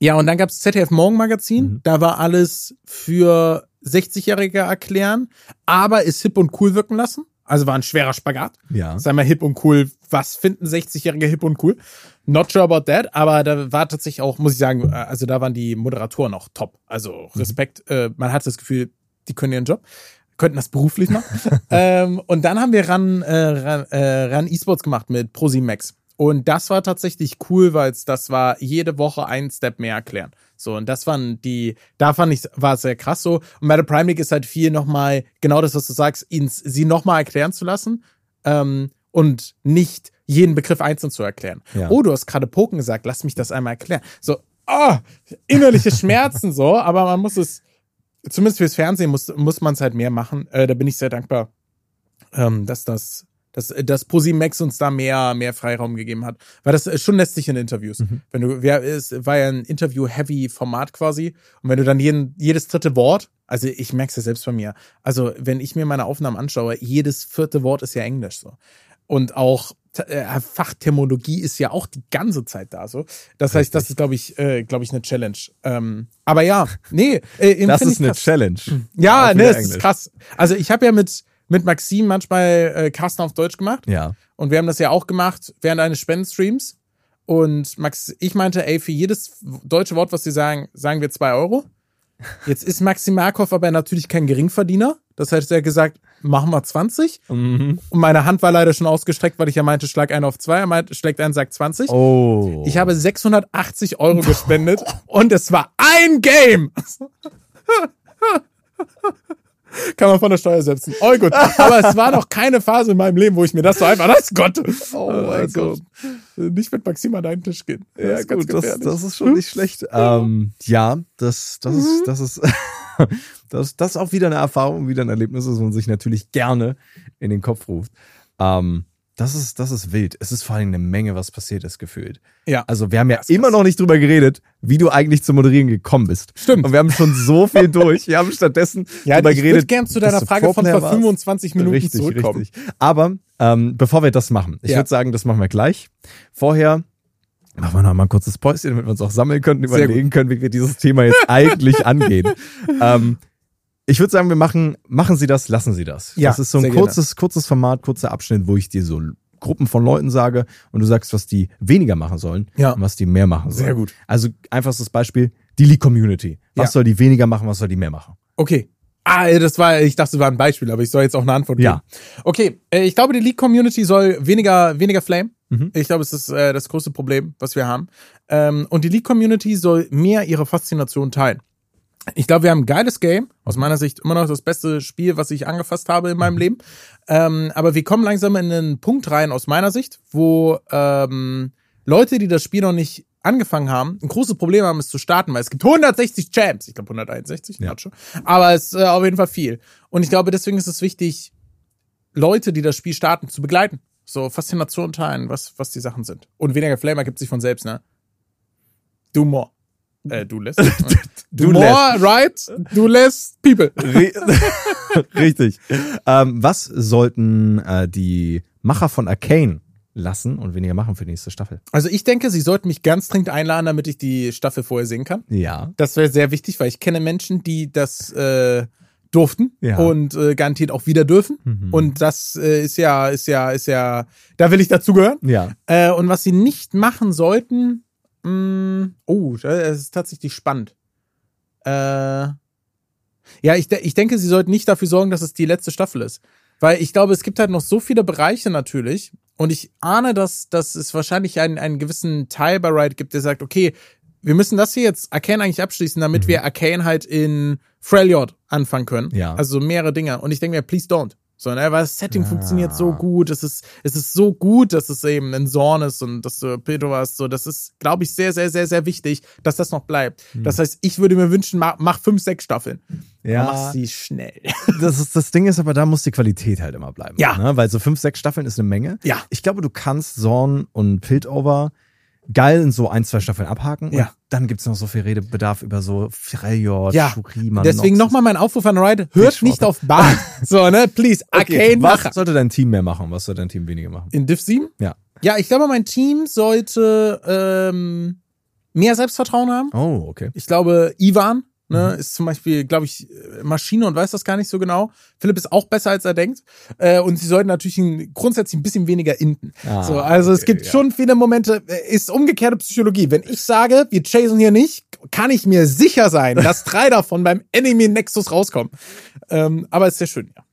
ja, und dann gab's ZDF Morgen Magazin. Mhm. Da war alles für 60-Jährige erklären, aber ist hip und cool wirken lassen. Also war ein schwerer Spagat. Ja. Sei mal hip und cool. Was finden 60-Jährige hip und cool? Not sure about that, aber da war tatsächlich auch, muss ich sagen, äh, also da waren die Moderatoren auch top. Also Respekt. Äh, man hat das Gefühl, die können ihren Job, könnten das beruflich machen. ähm, und dann haben wir ran, äh, ran, äh, ran E-Sports gemacht mit ProSimax. Und das war tatsächlich cool, weil das war jede Woche einen Step mehr erklären. So, und das waren die, da fand ich, war es sehr krass so. Und bei der Prime League ist halt viel nochmal, genau das, was du sagst, ihn, sie nochmal erklären zu lassen. Ähm, und nicht jeden Begriff einzeln zu erklären. Ja. Oh, du hast gerade Poken gesagt, lass mich das einmal erklären. So, ah, innerliche Schmerzen so, aber man muss es, zumindest fürs Fernsehen muss, muss man es halt mehr machen. Äh, da bin ich sehr dankbar, ähm, dass das, dass, dass Posimax uns da mehr, mehr Freiraum gegeben hat. Weil das ist schon lästig in Interviews. Mhm. Wenn du, wer, es war ja ein Interview-Heavy-Format quasi. Und wenn du dann jeden, jedes dritte Wort, also ich merke es ja selbst bei mir. Also wenn ich mir meine Aufnahmen anschaue, jedes vierte Wort ist ja Englisch so. Und auch äh, Fachterminologie ist ja auch die ganze Zeit da so. Das heißt, das ist, glaube ich, äh, glaube ich, eine Challenge. Ähm, aber ja, nee, äh, Das ist eine krass. Challenge. Ja, Auch ne, es ist krass. Also ich habe ja mit mit Maxim manchmal äh, Carsten auf Deutsch gemacht Ja. und wir haben das ja auch gemacht während eines Spendenstreams. Und Max, ich meinte, ey, für jedes deutsche Wort, was sie sagen, sagen wir zwei Euro. Jetzt ist Maxim Markov aber natürlich kein Geringverdiener. Das heißt, er hat gesagt, machen wir 20. Mhm. Und meine Hand war leider schon ausgestreckt, weil ich ja meinte, schlag einen auf zwei. Er meinte, schlägt einen, sagt 20. Oh. Ich habe 680 Euro gespendet und es war ein Game. Kann man von der Steuer setzen. Oh gut. Aber es war noch keine Phase in meinem Leben, wo ich mir das so einfach, das Gott. Oh mein also, Nicht mit Maxim an deinen Tisch gehen. Ja, ist gut, das, das ist schon nicht schlecht. Ähm, ja, das, das ist, das ist, das, das ist auch wieder eine Erfahrung, wieder ein Erlebnis, das man sich natürlich gerne in den Kopf ruft. Ähm, das ist, das ist wild. Es ist vor allem eine Menge, was passiert ist, gefühlt. Ja. Also wir haben ja Das immer noch nicht drüber geredet, wie du eigentlich zum Moderieren gekommen bist. Stimmt. Und wir haben schon so viel durch. Wir haben stattdessen Ja, drüber ich würde geredet. gern zu dass deiner du Frage von vor warst. 25 Minuten richtig, zurückkommen. Richtig. Aber ähm, bevor wir das machen, ich Ja. würde sagen, das machen wir gleich. Vorher machen wir noch mal ein kurzes Päuschen, damit wir uns auch sammeln können, überlegen können, wie wir dieses Thema jetzt eigentlich angehen. Ähm, ich würde sagen, wir machen, machen Sie das, lassen Sie das. Ja, das ist so ein sehr gerne. kurzes, kurzes Format, kurzer Abschnitt, wo ich dir so Gruppen von Leuten sage und du sagst, was die weniger machen sollen Ja. und was die mehr machen sollen. Sehr gut. Also einfachstes Beispiel, die League Community. Was Ja. soll die weniger machen, was soll die mehr machen? Okay. Ah, das war, ich dachte, das war ein Beispiel, aber ich soll jetzt auch eine Antwort geben. Ja. Okay, äh, ich glaube, die League-Community soll weniger, weniger Flame. Mhm. Ich glaube, es ist äh, das größte Problem, was wir haben. Ähm, und die League-Community soll mehr ihre Faszination teilen. Ich glaube, wir haben ein geiles Game. Aus meiner Sicht immer noch das beste Spiel, was ich angefasst habe in meinem Leben. Ähm, aber wir kommen langsam in einen Punkt rein, aus meiner Sicht, wo ähm, Leute, die das Spiel noch nicht angefangen haben, ein großes Problem haben, es zu starten, weil es gibt 160 Champs. Ich glaube 161, Ja. sure. aber es ist äh, auf jeden Fall viel. Und ich glaube, deswegen ist es wichtig, Leute, die das Spiel starten, zu begleiten. So Faszination teilen, was, was die Sachen sind. Und weniger Flame ergibt sich von selbst, ne? Do more. Äh, do less. do, Do more, right? Do less people. Richtig. Ähm, was sollten äh, die Macher von Arcane lassen und weniger machen für die nächste Staffel? Also ich denke, sie sollten mich ganz dringend einladen, damit ich die Staffel vorher sehen kann. Ja. Das wäre sehr wichtig, weil ich kenne Menschen, die das äh, durften Ja. und äh, garantiert auch wieder dürfen. Mhm. Und das äh, ist ja, ist ja, ist ja, da will ich dazugehören. Ja. Äh, und was sie nicht machen sollten, mh, oh, das ist tatsächlich spannend. Äh, ja, ich, ich denke, sie sollten nicht dafür sorgen, dass es die letzte Staffel ist. Weil ich glaube, es gibt halt noch so viele Bereiche natürlich. Und ich ahne, dass, dass es wahrscheinlich einen, einen gewissen Teil bei Riot gibt, der sagt, okay, wir müssen das hier jetzt Arcane eigentlich abschließen, damit Mhm. wir Arcane halt in Freljord anfangen können. Ja. Also mehrere Dinge. Und ich denke mir, please don't. So, ne, weil das Setting Ah. funktioniert so gut. Es ist, es ist so gut, dass es eben in Zorn ist und dass du Pedro hast. So, das ist, glaube ich, sehr, sehr, sehr, sehr wichtig, dass das noch bleibt. Hm. Das heißt, ich würde mir wünschen, mach, mach fünf, sechs Staffeln. Ja. Mach sie schnell. Das, ist, das Ding ist aber, da muss die Qualität halt immer bleiben. Ja. Ne? Weil so fünf, sechs Staffeln ist eine Menge. Ja. Ich glaube, du kannst Zorn und Piltover geil in so ein, zwei Staffeln abhaken. Ja. Und dann gibt's noch so viel Redebedarf über so Freljord, Ja. Shurima, Deswegen nochmal mein Aufruf an Riot, hört nicht auf Bart. so, ne, please, Okay, Arcane was Macher. sollte dein Team mehr machen? Was soll dein Team weniger machen? In Div 7? Ja. Ja, ich glaube, mein Team sollte ähm, mehr Selbstvertrauen haben. Oh, okay. Ich glaube, Ivan. Ne, ist zum Beispiel, glaube ich, äh, Maschine und weiß das gar nicht so genau. Philipp ist auch besser, als er denkt. Äh, und sie sollten natürlich ein, grundsätzlich ein bisschen weniger inten. Ah, so, also es okay, gibt ja. schon viele Momente, äh, ist umgekehrte Psychologie. Wenn ich sage, wir chasen hier nicht, kann ich mir sicher sein, dass drei davon beim Enemy Nexus rauskommen. Ähm, aber ist sehr schön, ja.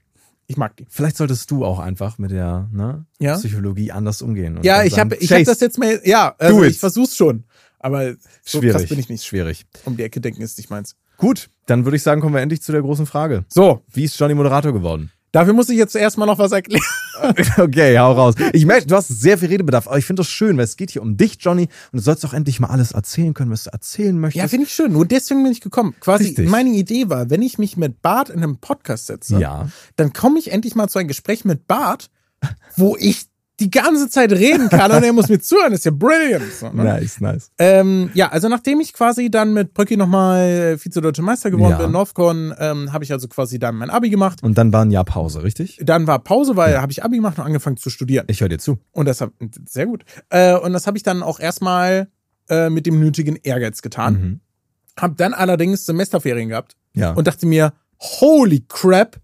Ich mag die. Vielleicht solltest du auch einfach mit der ne, Ja? Psychologie anders umgehen. Ja, ich habe ich hab das jetzt mal, ja, also ich versuch's schon. Aber so schwierig. krass bin ich nicht. Schwierig. Um die Ecke denken ist nicht meins. Gut, dann würde ich sagen, kommen wir endlich zu der großen Frage. So, Wie ist Johnny Moderator geworden? dafür muss ich jetzt erstmal noch was erklären. okay, hau raus. Ich merke, du hast sehr viel Redebedarf, aber ich finde das schön, weil es geht hier um dich, Johnny, und du sollst auch endlich mal alles erzählen können, was du erzählen möchtest. Ja, finde ich schön. Nur deswegen bin ich gekommen. Quasi Richtig. meine Idee war, wenn ich mich mit Bart in einem Podcast setze, Ja. dann komme ich endlich mal zu einem Gespräch mit Bart, wo ich die ganze Zeit reden kann und er muss mir zuhören. Das ist ja brilliant. So, ne? Nice, nice. ähm, ja, also nachdem ich quasi dann mit Brücki nochmal Vize-Deutsche Meister geworden Ja. bin, Northcon, ähm, habe ich also quasi dann mein Abi gemacht. Und dann war ein Jahr Pause, richtig? Dann war Pause, weil habe ich Abi gemacht und angefangen zu studieren. Ich höre dir zu. Und das hab, sehr gut. Äh, und das habe ich dann auch erstmal äh, mit dem nötigen Ehrgeiz getan. Mhm. Hab dann allerdings Semesterferien gehabt Ja. und dachte mir, holy crap,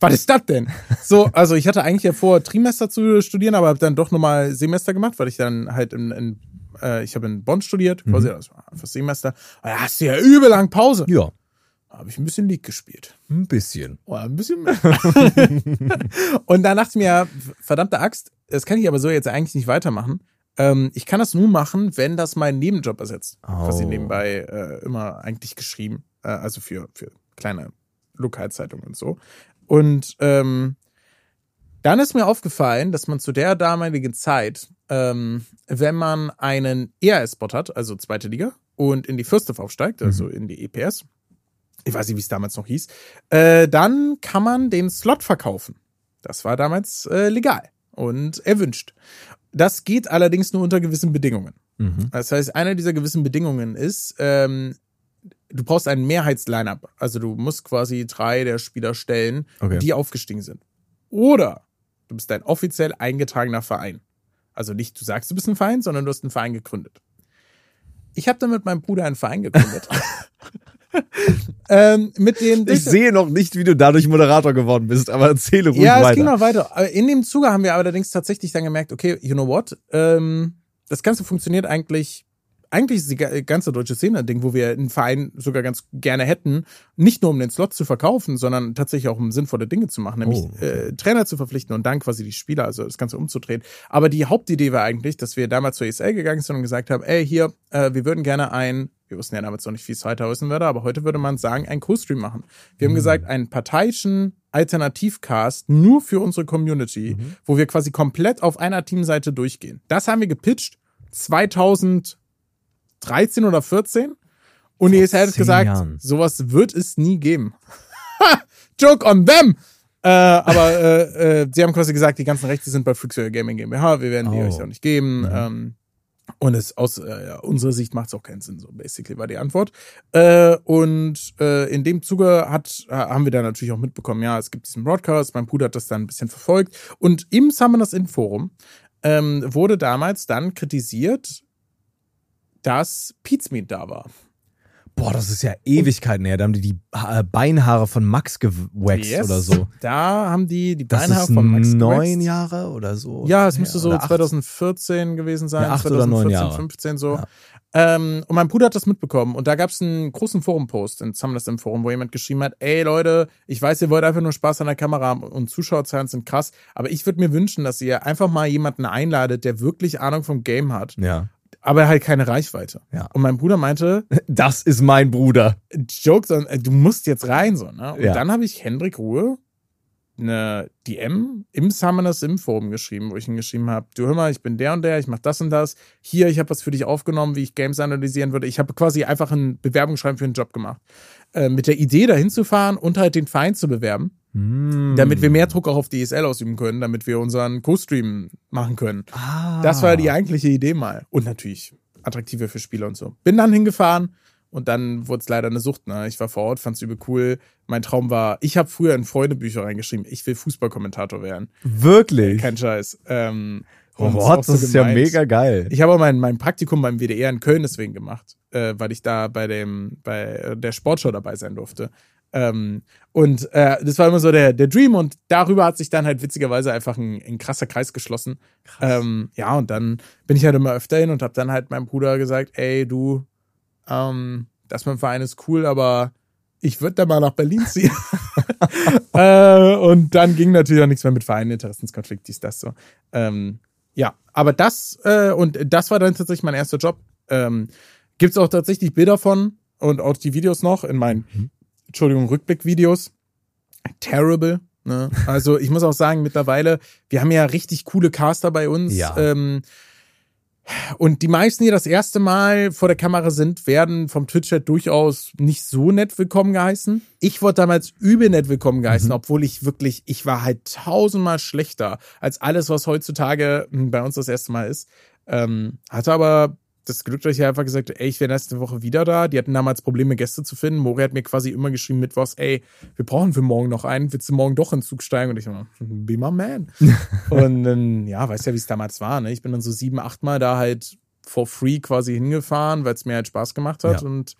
was ist das denn? So, also ich hatte eigentlich ja vor, Trimester zu studieren, aber habe dann doch nochmal Semester gemacht, weil ich dann halt in, in äh, ich habe in Bonn studiert, quasi das war fürs Semester. Und da hast du ja übel lang Pause. ja, Habe ich ein bisschen League gespielt. ein bisschen. Oder ein bisschen mehr. und dann dachte ich mir, verdammte Axt, das kann ich aber so jetzt eigentlich nicht weitermachen. Ähm, ich kann das nur machen, wenn das meinen Nebenjob ersetzt. Oh. Was ich nebenbei äh, immer eigentlich geschrieben, äh, also für, für kleine Lokalzeitungen und so. Und ähm, dann ist mir aufgefallen, dass man zu der damaligen Zeit, ähm, wenn man einen ERS-Spot hat, also zweite Liga, und in die First aufsteigt, also in die EPS, Ich weiß nicht, wie es damals noch hieß. Äh, dann kann man den Slot verkaufen. Das war damals äh, legal und erwünscht. Das geht allerdings nur unter gewissen Bedingungen. Mhm. Das heißt, eine dieser gewissen Bedingungen ist, ähm, du brauchst ein Mehrheitsline-up. Also du musst quasi drei der Spieler stellen, Okay. die aufgestiegen sind. Oder du bist ein offiziell eingetragener Verein. Also nicht, du sagst, du bist ein Verein, sondern du hast einen Verein gegründet. Ich habe dann mit meinem Bruder einen Verein gegründet. ähm, mit dem Ich sehe noch nicht, wie du dadurch Moderator geworden bist, aber erzähle ruhig ja, es weiter. ging noch weiter. In dem Zuge haben wir allerdings tatsächlich dann gemerkt, okay, you know what? Ähm, das Ganze funktioniert eigentlich. Eigentlich ist die ga- ganze deutsche Szene ein Ding, wo wir einen Verein sogar ganz gerne hätten, nicht nur um den Slot zu verkaufen, sondern tatsächlich auch um sinnvolle Dinge zu machen, nämlich Oh, okay. äh, Trainer zu verpflichten und dann quasi die Spieler, also das Ganze umzudrehen. Aber die Hauptidee war eigentlich, dass wir damals zur ESL gegangen sind und gesagt haben, ey, hier, äh, wir würden gerne ein, wir wussten ja damals noch nicht, wie es weiter aussehen würde, aber heute würde man sagen, ein Co-Stream machen. Wir haben gesagt, einen parteiischen Alternativcast nur für unsere Community, wo wir quasi komplett auf einer Teamseite durchgehen. Das haben wir gepitcht 2013 oder 14 und Vor ESL hat gesagt, Jahren. sowas wird es nie geben. Joke on them! Äh, aber äh, äh, sie haben quasi gesagt, die ganzen Rechte sind bei Freakzilla Gaming GmbH, wir werden die Oh. euch auch nicht geben. Mhm. Ähm, und es aus äh, ja, unserer Sicht macht es auch keinen Sinn, so basically war die Antwort. Äh, und äh, in dem Zuge hat, äh, haben wir dann natürlich auch mitbekommen, ja, es gibt diesen Broadcast, mein Bruder hat das dann ein bisschen verfolgt. Und im Summoners In Forum ähm, wurde damals dann kritisiert, dass Pizmeet da war. Boah, das ist ja Ewigkeiten her. Da haben die die äh, Beinhaare von Max gewaxt Yes. oder so. Da haben die die Das Beinhaare von Max neun. Jahre oder so. Ja, es müsste so Oder acht. 2014 gewesen sein. Ja, acht oder 2014, neun Jahre. 15 so. Ja. Ähm, und mein Bruder hat das mitbekommen. Und da gab es einen großen Forum-Post in Summoners im Forum, wo jemand geschrieben hat, ey Leute, ich weiß, ihr wollt einfach nur Spaß an der Kamera haben und Zuschauerzahlen sind krass, aber ich würde mir wünschen, dass ihr einfach mal jemanden einladet, der wirklich Ahnung vom Game hat, Ja. Aber halt keine Reichweite. Ja. Und mein Bruder meinte, Das ist mein Bruder. Jokes, on, äh, du musst jetzt rein, so, ne? Und Ja. dann habe ich Hendrik Ruhe eine DM im Summoners im Forum geschrieben, wo ich ihm geschrieben habe, du hör mal, ich bin der und der, ich mache das und das. Hier, ich habe was für dich aufgenommen, wie ich Games analysieren würde. Ich habe quasi einfach ein Bewerbungsschreiben für einen Job gemacht. Äh, mit der Idee, dahin zu fahren und halt den Verein zu bewerben, Hm. damit wir mehr Druck auch auf die ESL ausüben können, damit wir unseren Co-Stream machen können. Ah. Das war die eigentliche Idee mal. Und natürlich attraktiver für Spieler und so. Bin dann hingefahren und dann wurde es leider eine Sucht. Ne? Ich war vor Ort, fand's übel cool. Mein Traum war, ich habe früher in Freundebücher reingeschrieben, ich will Fußballkommentator werden. Wirklich? Kein Scheiß. Ähm, Oh, auch so das ist ja gemeint. mega geil. Ich habe auch mein, mein Praktikum beim WDR in Köln deswegen gemacht, äh, weil ich da bei dem bei der Sportshow dabei sein durfte. Ähm, und äh, das war immer so der, der Dream und darüber hat sich dann halt witzigerweise einfach ein, ein krasser Kreis geschlossen. Ähm, ja, und dann bin ich halt immer öfter hin und habe dann halt meinem Bruder gesagt, ey, du, ähm, das mit dem Verein ist cool, aber ich würde da mal nach Berlin ziehen. äh, und dann ging natürlich auch nichts mehr mit Vereinen, Interessenskonflikt, dies, das so. Ähm, ja, aber das, äh, und das war dann tatsächlich mein erster Job. Ähm, Gibt es auch tatsächlich Bilder von und auch die Videos noch in meinen, Mhm. Entschuldigung, Rückblick-Videos. Terrible. Ne? Also ich muss auch sagen, mittlerweile, wir haben ja richtig coole Caster bei uns. Ja. Ähm, und die meisten, die das erste Mal vor der Kamera sind, werden vom Twitch-Chat durchaus nicht so nett willkommen geheißen. Ich wurde damals übel nett willkommen geheißen, Mhm. obwohl ich wirklich, ich war halt tausendmal schlechter als alles, was heutzutage hm, bei uns das erste Mal ist. Ähm, hatte aber das Glück, dass ich einfach gesagt habe, ey, ich wäre nächste Woche wieder da. Die hatten damals Probleme, Gäste zu finden. Mori hat mir quasi immer geschrieben mittwochs, ey, wir brauchen für morgen noch einen. Willst du morgen doch in den Zug steigen? Und ich war, be my man. und dann, ja, weißt ja, wie es damals war. Ne? Ich bin dann so sieben, acht Mal da halt for free quasi hingefahren, weil es mir halt Spaß gemacht hat Ja. und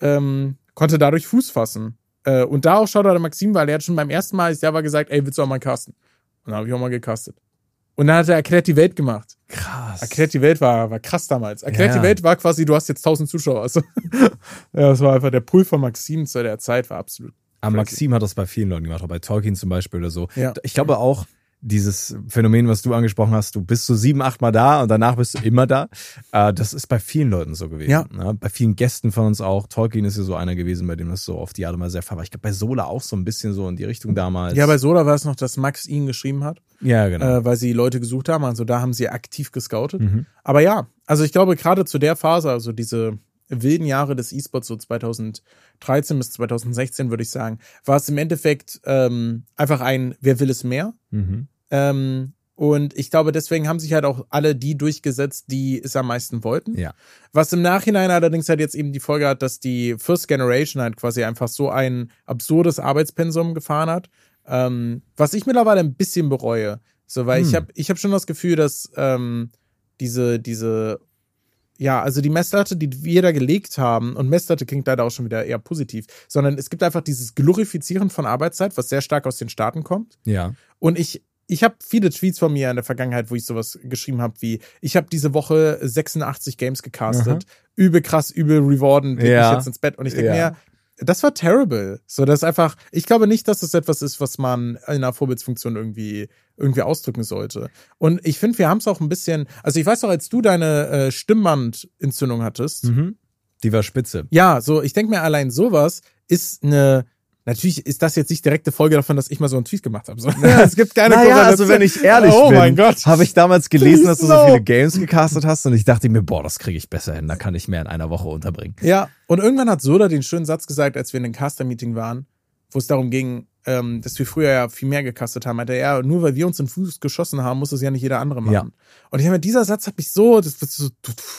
ähm, konnte dadurch Fuß fassen. Äh, und da auch schaut der Maxim, weil er hat schon beim ersten Mal, als ich da war, gesagt, ey, willst du auch mal casten? Und dann habe ich auch mal gecastet. Und dann hat er Erklärt die Welt gemacht. Krass. Erklärt die Welt war, war krass damals. Erklärt Ja. die Welt war quasi, du hast jetzt 1000 Zuschauer. Also, ja, das war einfach der Pool von Maxim zu der Zeit, war absolut. Aber Crazy. Maxim hat das bei vielen Leuten gemacht, auch bei Tolkien zum Beispiel oder so. Ja. Ich glaube auch, dieses Phänomen, was du angesprochen hast, du bist so sieben, acht Mal da und danach bist du immer da. Äh, das ist bei vielen Leuten so gewesen. Ja. Ne? Bei vielen Gästen von uns auch. Tolkien ist ja so einer gewesen, bei dem das so auf die Art und Weise war. Ich glaube, bei Sola auch so ein bisschen so in die Richtung damals. Ja, bei Soda war es noch, dass Max ihn geschrieben hat, Ja, genau. äh, weil sie Leute gesucht haben. Also da haben sie aktiv gescoutet. Mhm. Aber ja, also ich glaube, gerade zu der Phase, also diese wilden Jahre des E-Sports, so 2013 bis 2016, würde ich sagen, war es im Endeffekt ähm, einfach ein, wer will es mehr? Mhm. Ähm, und ich glaube, deswegen haben sich halt auch alle die durchgesetzt, die es am meisten wollten. Ja. Was im Nachhinein allerdings halt jetzt eben die Folge hat, dass die First Generation halt quasi einfach so ein absurdes Arbeitspensum gefahren hat, ähm, was ich mittlerweile ein bisschen bereue. So, weil Hm. ich habe ich hab schon das Gefühl, dass ähm, diese, diese, ja, also die Messlatte, die wir da gelegt haben, und Messlatte klingt leider auch schon wieder eher positiv, sondern es gibt einfach dieses Glorifizieren von Arbeitszeit, was sehr stark aus den Staaten kommt. Ja. Und ich, ich habe viele Tweets von mir in der Vergangenheit, wo ich sowas geschrieben habe wie, ich habe diese Woche 86 Games gecastet, übel krass, übel rewarden, leg Ja. mich jetzt ins Bett. Und ich denke Ja. mir, das war terrible. So, das ist einfach, ich glaube nicht, dass das etwas ist, was man in einer Vorbildsfunktion irgendwie, irgendwie ausdrücken sollte. Und ich finde, wir haben es auch ein bisschen, also ich weiß noch, als du deine äh, Stimmbandentzündung hattest, Mhm. Die war spitze. ja, so, ich denke mir, allein sowas ist eine, natürlich ist das jetzt nicht direkte Folge davon, dass ich mal so einen Tweet gemacht habe. So, es gibt keine naja, also wenn ich ehrlich oh bin, habe ich damals gelesen, dass du so viele Games gecastet hast und ich dachte mir, boah, das kriege ich besser hin, da kann ich mehr in einer Woche unterbringen. Ja, und irgendwann hat Soda den schönen Satz gesagt, als wir in einem Caster-Meeting waren, wo es darum ging, ähm, dass wir früher ja viel mehr gecastet haben. Meinte er, ja, nur weil wir uns in den Fuß geschossen haben, muss es ja nicht jeder andere machen. Ja. Und ich habe dieser Satz hat mich so, das, das so,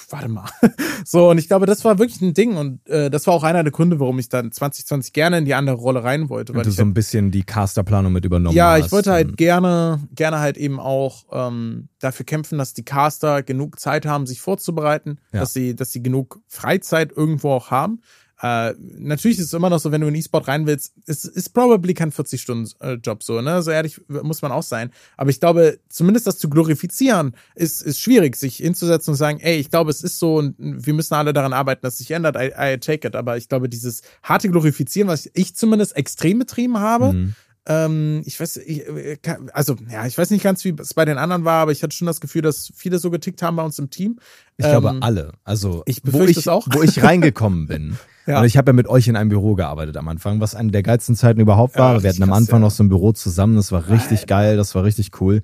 warte mal. so, und ich glaube, das war wirklich ein Ding und äh, das war auch einer der Gründe, warum ich dann 2020 gerne in die andere Rolle rein wollte. Weil Und du so ein bisschen die Casterplanung mit übernommen ja, hast. ich wollte halt gerne, gerne halt eben auch ähm, dafür kämpfen, dass die Caster genug Zeit haben, sich vorzubereiten, Ja. dass sie, dass sie genug Freizeit irgendwo auch haben. Äh, natürlich ist es immer noch so, wenn du in E-Sport rein willst, es ist probably kein 40-Stunden-Job so, ne? So ehrlich muss man auch sein. Aber ich glaube, zumindest das zu glorifizieren, ist, ist schwierig, sich hinzusetzen und sagen, ey, ich glaube, es ist so und wir müssen alle daran arbeiten, dass sich ändert. I, I take it. Aber ich glaube, dieses harte Glorifizieren, was ich zumindest extrem betrieben habe, Mhm. ähm, ich weiß, ich, äh, also ja, ich weiß nicht ganz, wie es bei den anderen war, aber ich hatte schon das Gefühl, dass viele so getickt haben bei uns im Team. Ich glaube Ähm, alle. Also ich wo befürchte ich, es auch. wo ich reingekommen bin. Ja. Und ich habe ja mit euch in einem Büro gearbeitet am Anfang, was eine der geilsten Zeiten überhaupt war. Ja, Wir hatten am Anfang noch so ein Büro zusammen, das war richtig geil, das war richtig cool.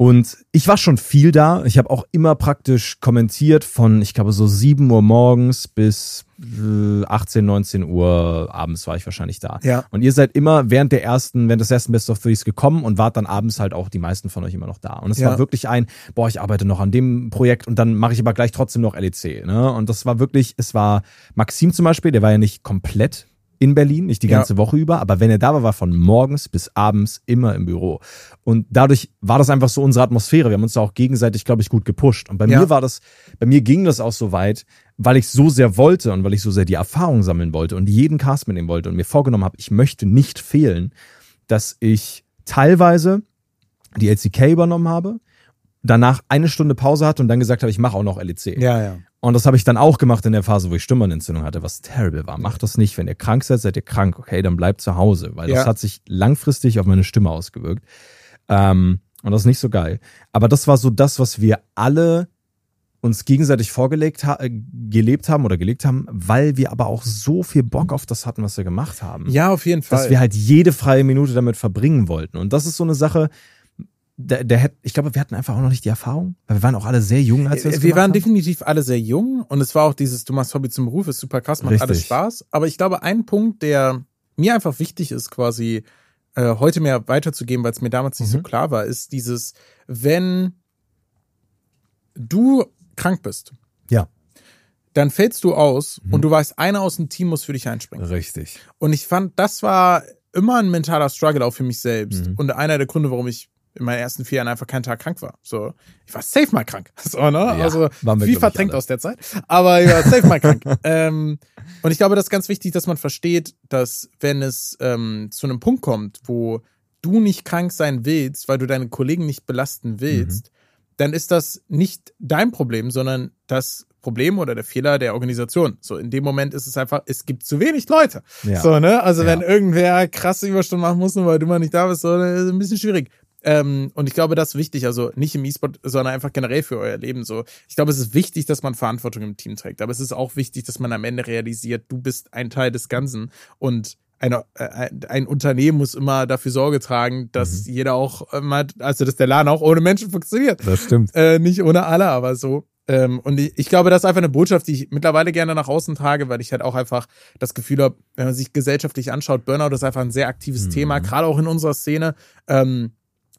Und ich war schon viel da. Ich habe auch immer praktisch kommentiert von, ich glaube, so 7 Uhr morgens bis äh, 18, 19 Uhr abends war ich wahrscheinlich da. Ja. Und ihr seid immer während der ersten, während des ersten Best of Threes gekommen und wart dann abends halt auch die meisten von euch immer noch da. Und es Ja. war wirklich ein, boah, ich arbeite noch an dem Projekt und dann mache ich aber gleich trotzdem noch LEC. Ne? Und das war wirklich, es war Maxim zum Beispiel, der war ja nicht komplett in Berlin, nicht die Ja. ganze Woche über, aber wenn er da war, war von morgens bis abends immer im Büro. Und dadurch war das einfach so unsere Atmosphäre. Wir haben uns da auch gegenseitig, glaube ich, gut gepusht. Und bei Ja. mir war das, bei mir ging das auch so weit, weil ich so sehr wollte und weil ich so sehr die Erfahrung sammeln wollte und jeden Cast mitnehmen wollte und mir vorgenommen habe, ich möchte nicht fehlen, dass ich teilweise die LCK übernommen habe, danach eine Stunde Pause hatte und dann gesagt habe, ich mache auch noch LEC. Ja, ja. Und das habe ich dann auch gemacht in der Phase, wo ich Stimmbandentzündung hatte, was terrible war. Macht das nicht. Wenn ihr krank seid, seid ihr krank. Okay, dann bleibt zu Hause, weil das Ja. hat sich langfristig auf meine Stimme ausgewirkt. Ähm, und das ist nicht so geil. Aber das war so das, was wir alle uns gegenseitig vorgelegt ha äh, gelebt haben oder gelegt haben, weil wir aber auch so viel Bock auf das hatten, was wir gemacht haben Ja, auf jeden Fall. dass wir halt jede freie Minute damit verbringen wollten. Und das ist so eine Sache, der, der ich glaube, wir hatten einfach auch noch nicht die Erfahrung, weil wir waren auch alle sehr jung, als wir das wir waren haben. definitiv alle sehr jung und es war auch dieses, du machst Hobby zum Beruf, ist super krass, macht Richtig. alles Spaß. Aber ich glaube, ein Punkt, der mir einfach wichtig ist, quasi äh, heute mehr weiterzugeben, weil es mir damals nicht so Mhm. klar war, ist dieses, wenn du krank bist, Ja. dann fällst du aus Mhm. und du weißt, einer aus dem Team muss für dich einspringen. Richtig. Und ich fand, das war immer ein mentaler Struggle auch für mich selbst. Mhm. Und einer der Gründe, warum ich in meinen ersten vier Jahren einfach keinen Tag krank war. So, ich war safe mal krank. So, ne? also waren wir, viel verdrängt aus der Zeit. Aber ich war safe mal krank. ähm, und ich glaube, das ist ganz wichtig, dass man versteht, dass wenn es ähm, zu einem Punkt kommt, wo du nicht krank sein willst, weil du deine Kollegen nicht belasten willst, Mhm. dann ist das nicht dein Problem, sondern das Problem oder der Fehler der Organisation. So, in dem Moment ist es einfach, es gibt zu wenig Leute. Ja. So, ne? Also, Ja. wenn irgendwer krasse Überstunden machen muss, nur weil du mal nicht da bist, so, dann ist es ein bisschen schwierig. Ähm, und ich glaube, das ist wichtig, also nicht im E-Sport, sondern einfach generell für euer Leben so. Ich glaube, es ist wichtig, dass man Verantwortung im Team trägt, aber es ist auch wichtig, dass man am Ende realisiert, du bist ein Teil des Ganzen und eine, äh, ein- Unternehmen muss immer dafür Sorge tragen, dass jeder auch, mal, also dass der Laden auch ohne Menschen funktioniert. Das stimmt. Äh, nicht ohne alle, aber so. Ähm, und ich, ich glaube, das ist einfach eine Botschaft, die ich mittlerweile gerne nach außen trage, weil ich halt auch einfach das Gefühl habe, wenn man sich gesellschaftlich anschaut, Burnout ist einfach ein sehr aktives Mhm. Thema, gerade auch in unserer Szene. Ähm,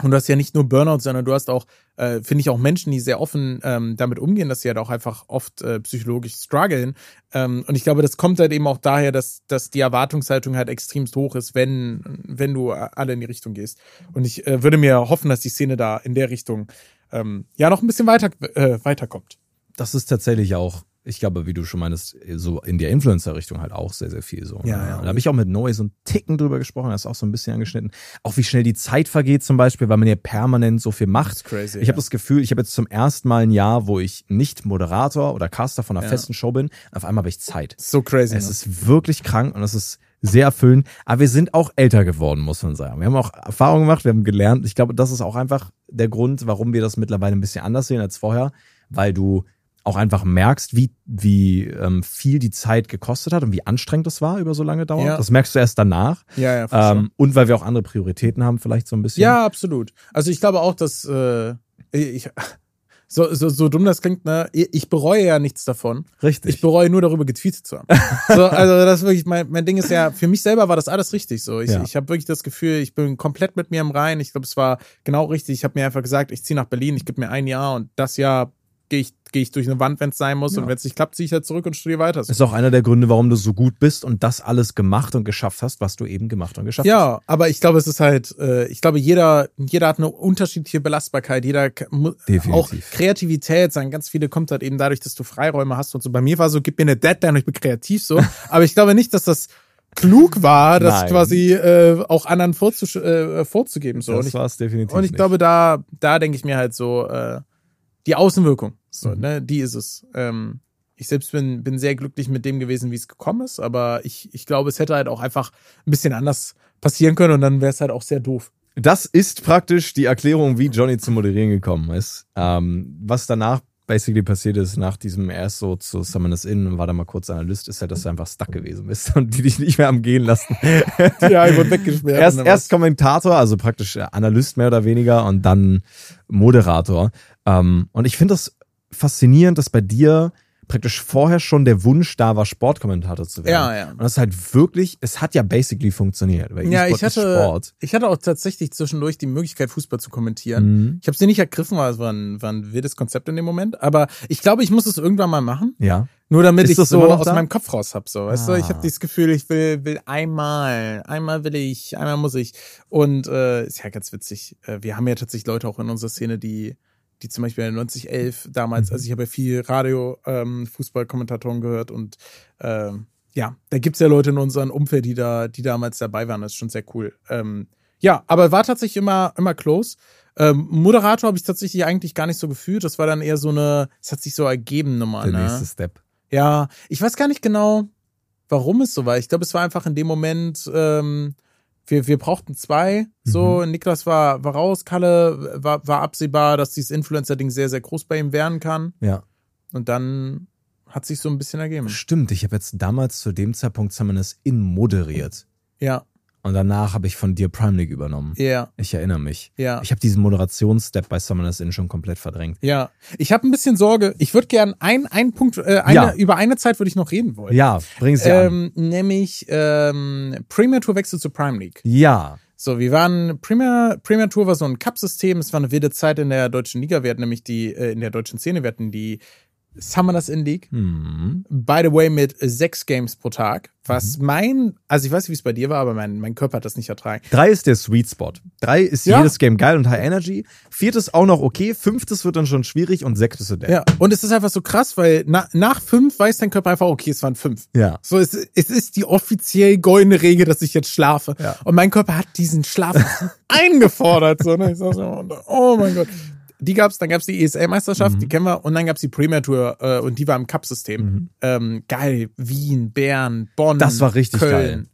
und du hast ja nicht nur Burnout, sondern du hast auch, äh, finde ich, auch Menschen, die sehr offen ähm, damit umgehen, dass sie halt auch einfach oft äh, psychologisch strugglen. Ähm, und ich glaube, das kommt halt eben auch daher, dass, dass die Erwartungshaltung halt extremst hoch ist, wenn, wenn du alle in die Richtung gehst. Und ich äh, würde mir hoffen, dass die Szene da in der Richtung ähm, ja noch ein bisschen weiter, äh, weiterkommt. Das ist tatsächlich auch, ich glaube, wie du schon meinst, so in der Influencer-Richtung halt auch sehr, sehr viel so. Ja, ne? ja. Da habe ich auch mit Noe so einen Ticken drüber gesprochen, das ist auch so ein bisschen angeschnitten. Auch wie schnell die Zeit vergeht zum Beispiel, weil man ja permanent so viel macht. crazy. Ich habe das Gefühl, ich habe jetzt zum ersten Mal ein Jahr, wo ich nicht Moderator oder Caster von einer Ja. festen Show bin. Auf einmal habe ich Zeit. so crazy. Es ne? ist wirklich krank und es ist sehr erfüllend. Aber wir sind auch älter geworden, muss man sagen. Wir haben auch Erfahrungen gemacht, wir haben gelernt. Ich glaube, das ist auch einfach der Grund, warum wir das mittlerweile ein bisschen anders sehen als vorher, weil du auch einfach merkst, wie, wie ähm, viel die Zeit gekostet hat und wie anstrengend das war über so lange Dauer. Ja. Das merkst du erst danach. ja, ja, for sure. Ähm, und weil wir auch andere Prioritäten haben, vielleicht so ein bisschen. Ja, absolut. Also ich glaube auch, dass äh, ich so, so, so dumm das klingt, ne? Ich bereue ja nichts davon. richtig. Ich bereue nur darüber getweetet zu haben. so, also das ist wirklich, mein, mein Ding ist ja, für mich selber war das alles richtig so. Ich, Ja. ich habe wirklich das Gefühl, ich bin komplett mit mir im Rein. Ich glaube, es war genau richtig. Ich habe mir einfach gesagt, ich ziehe nach Berlin, ich gebe mir ein Jahr und das Jahr gehe ich, gehe ich durch eine Wand, wenn es sein muss. Ja. Und wenn es nicht klappt, ziehe ich halt zurück und studiere weiter. Ist auch einer der Gründe, warum du so gut bist und das alles gemacht und geschafft hast, was du eben gemacht und geschafft hast. Ja, aber ich glaube, es ist halt, äh, ich glaube, jeder, jeder hat eine unterschiedliche Belastbarkeit, jeder Definitiv. auch Kreativität, sagen ganz viele kommt halt eben dadurch, dass du Freiräume hast und so. Bei mir war so, gib mir eine Deadline und ich bin kreativ so. aber ich glaube nicht, dass das klug war, das Nein. quasi äh, auch anderen vorzusch äh, vorzugeben so. Das ich, war es definitiv. und ich nicht. glaube, da, da denke ich mir halt so, äh, die Außenwirkung, so, Mhm. ne, die ist es. Ähm, ich selbst bin, bin sehr glücklich mit dem gewesen, wie es gekommen ist, aber ich, ich glaube, es hätte halt auch einfach ein bisschen anders passieren können und dann wäre es halt auch sehr doof. Das ist praktisch die Erklärung, wie Johnny zum Moderieren gekommen ist. Ähm, was danach basically passiert ist, nach diesem erst so zu Summon Us In und war da mal kurz Analyst, ist halt, dass du einfach stuck gewesen bist und die dich nicht mehr am Gehen lassen. Ja, ich wurde weggesperrt. erst, erst Kommentator, also praktisch Analyst mehr oder weniger und dann Moderator. Ähm, und ich finde das faszinierend, dass bei dir praktisch vorher schon der Wunsch da war, Sportkommentator zu werden. Ja, ja. Und das halt wirklich, es hat ja basically funktioniert. Weil Ja, ich ist hatte, Sport. ich hatte auch tatsächlich zwischendurch die Möglichkeit, Fußball zu kommentieren. Mhm. Ich habe sie nicht ergriffen, weil es war ein, war ein wildes Konzept in dem Moment. Aber ich glaube, ich muss es irgendwann mal machen. Ja. Nur damit Ist ich das so aus da? meinem Kopf raus hab, so, weißt du? Ich Ah. habe dieses Gefühl, ich will, will einmal, einmal will ich, einmal muss ich. Und äh, ist ja ganz witzig. Äh, wir haben ja tatsächlich Leute auch in unserer Szene, die, die zum Beispiel 9011 damals, Mhm. also ich habe ja viel Radio, ähm, Fußballkommentatoren gehört und ähm, ja, da gibt's ja Leute in unserem Umfeld, die da, die damals dabei waren. Das ist schon sehr cool. Ähm, ja, aber war tatsächlich immer, immer close. Ähm, Moderator habe ich tatsächlich eigentlich gar nicht so gefühlt. Das war dann eher so eine, es hat sich so ergeben Nummer. Der ne? nächste Step. Ja, ich weiß gar nicht genau, warum es so war. Ich glaube, es war einfach in dem Moment, ähm, wir, wir brauchten zwei. So, Niklas war, war raus, Kalle war, war absehbar, dass dieses Influencer-Ding sehr, sehr groß bei ihm werden kann. Ja. Und dann hat sich so ein bisschen ergeben. Stimmt, ich habe jetzt damals zu dem Zeitpunkt Summoners in moderiert. Ja, Und danach habe ich von dir Prime League übernommen. ja, Ich erinnere mich. ja. Ich habe diesen Moderationsstep bei Summoners in schon komplett verdrängt. Ja, ich habe ein bisschen Sorge. Ich würde gern ein, ein Punkt, äh, eine, Ja. über eine Zeit würde ich noch reden wollen. Ja, bring sie an. ähm, nämlich ähm, Premier Tour Wechsel zu Prime League. Ja. So, wir waren, Premier, Premier Tour war so ein Cup-System, es war eine wilde Zeit in der deutschen Liga, wir hatten nämlich die, äh, in der deutschen Szene, wir hatten die Summoners in League, Hm. by the way, mit sechs Games pro Tag, was Mhm. mein, also ich weiß nicht, wie es bei dir war, aber mein, mein Körper hat das nicht ertragen. Drei ist der Sweet Spot. Drei ist Ja. jedes Game geil und High Energy. Viertes auch noch okay. Fünftes wird dann schon schwierig und sechstes wird Ja, und es ist einfach so krass, weil na, nach fünf weiß dein Körper einfach, okay, es waren fünf. Ja. So, es, es ist die offiziell goldene Regel, dass ich jetzt schlafe. Ja. Und mein Körper hat diesen Schlaf eingefordert. So, ne? ich sag so, oh mein Gott. Die gab's, dann gab's die ESL-Meisterschaft, die kennen wir, und dann gab's die Premier Tour äh, und die war im Cup-System. Ähm, geil, Wien, Bern, Bonn, Das war richtig Köln. geil.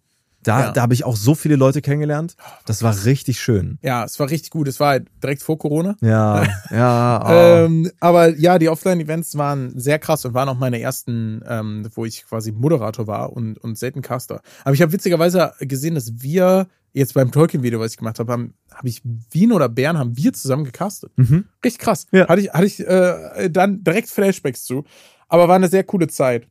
Da, Ja. da habe ich auch so viele Leute kennengelernt. Das war richtig schön. Ja, es war richtig gut. Es war halt direkt vor Corona. Ja, ja. oh. Ähm, aber ja, die Offline-Events waren sehr krass und waren auch meine ersten, ähm, wo ich quasi Moderator war und, und selten Caster. Aber ich habe witzigerweise gesehen, dass wir jetzt beim Tolkien-Video, was ich gemacht habe, habe hab ich Wien oder Bern haben wir zusammen gecastet. Mhm. Richtig krass. Ja. Hatte ich, hatte ich äh, dann direkt Flashbacks zu. Aber war eine sehr coole Zeit.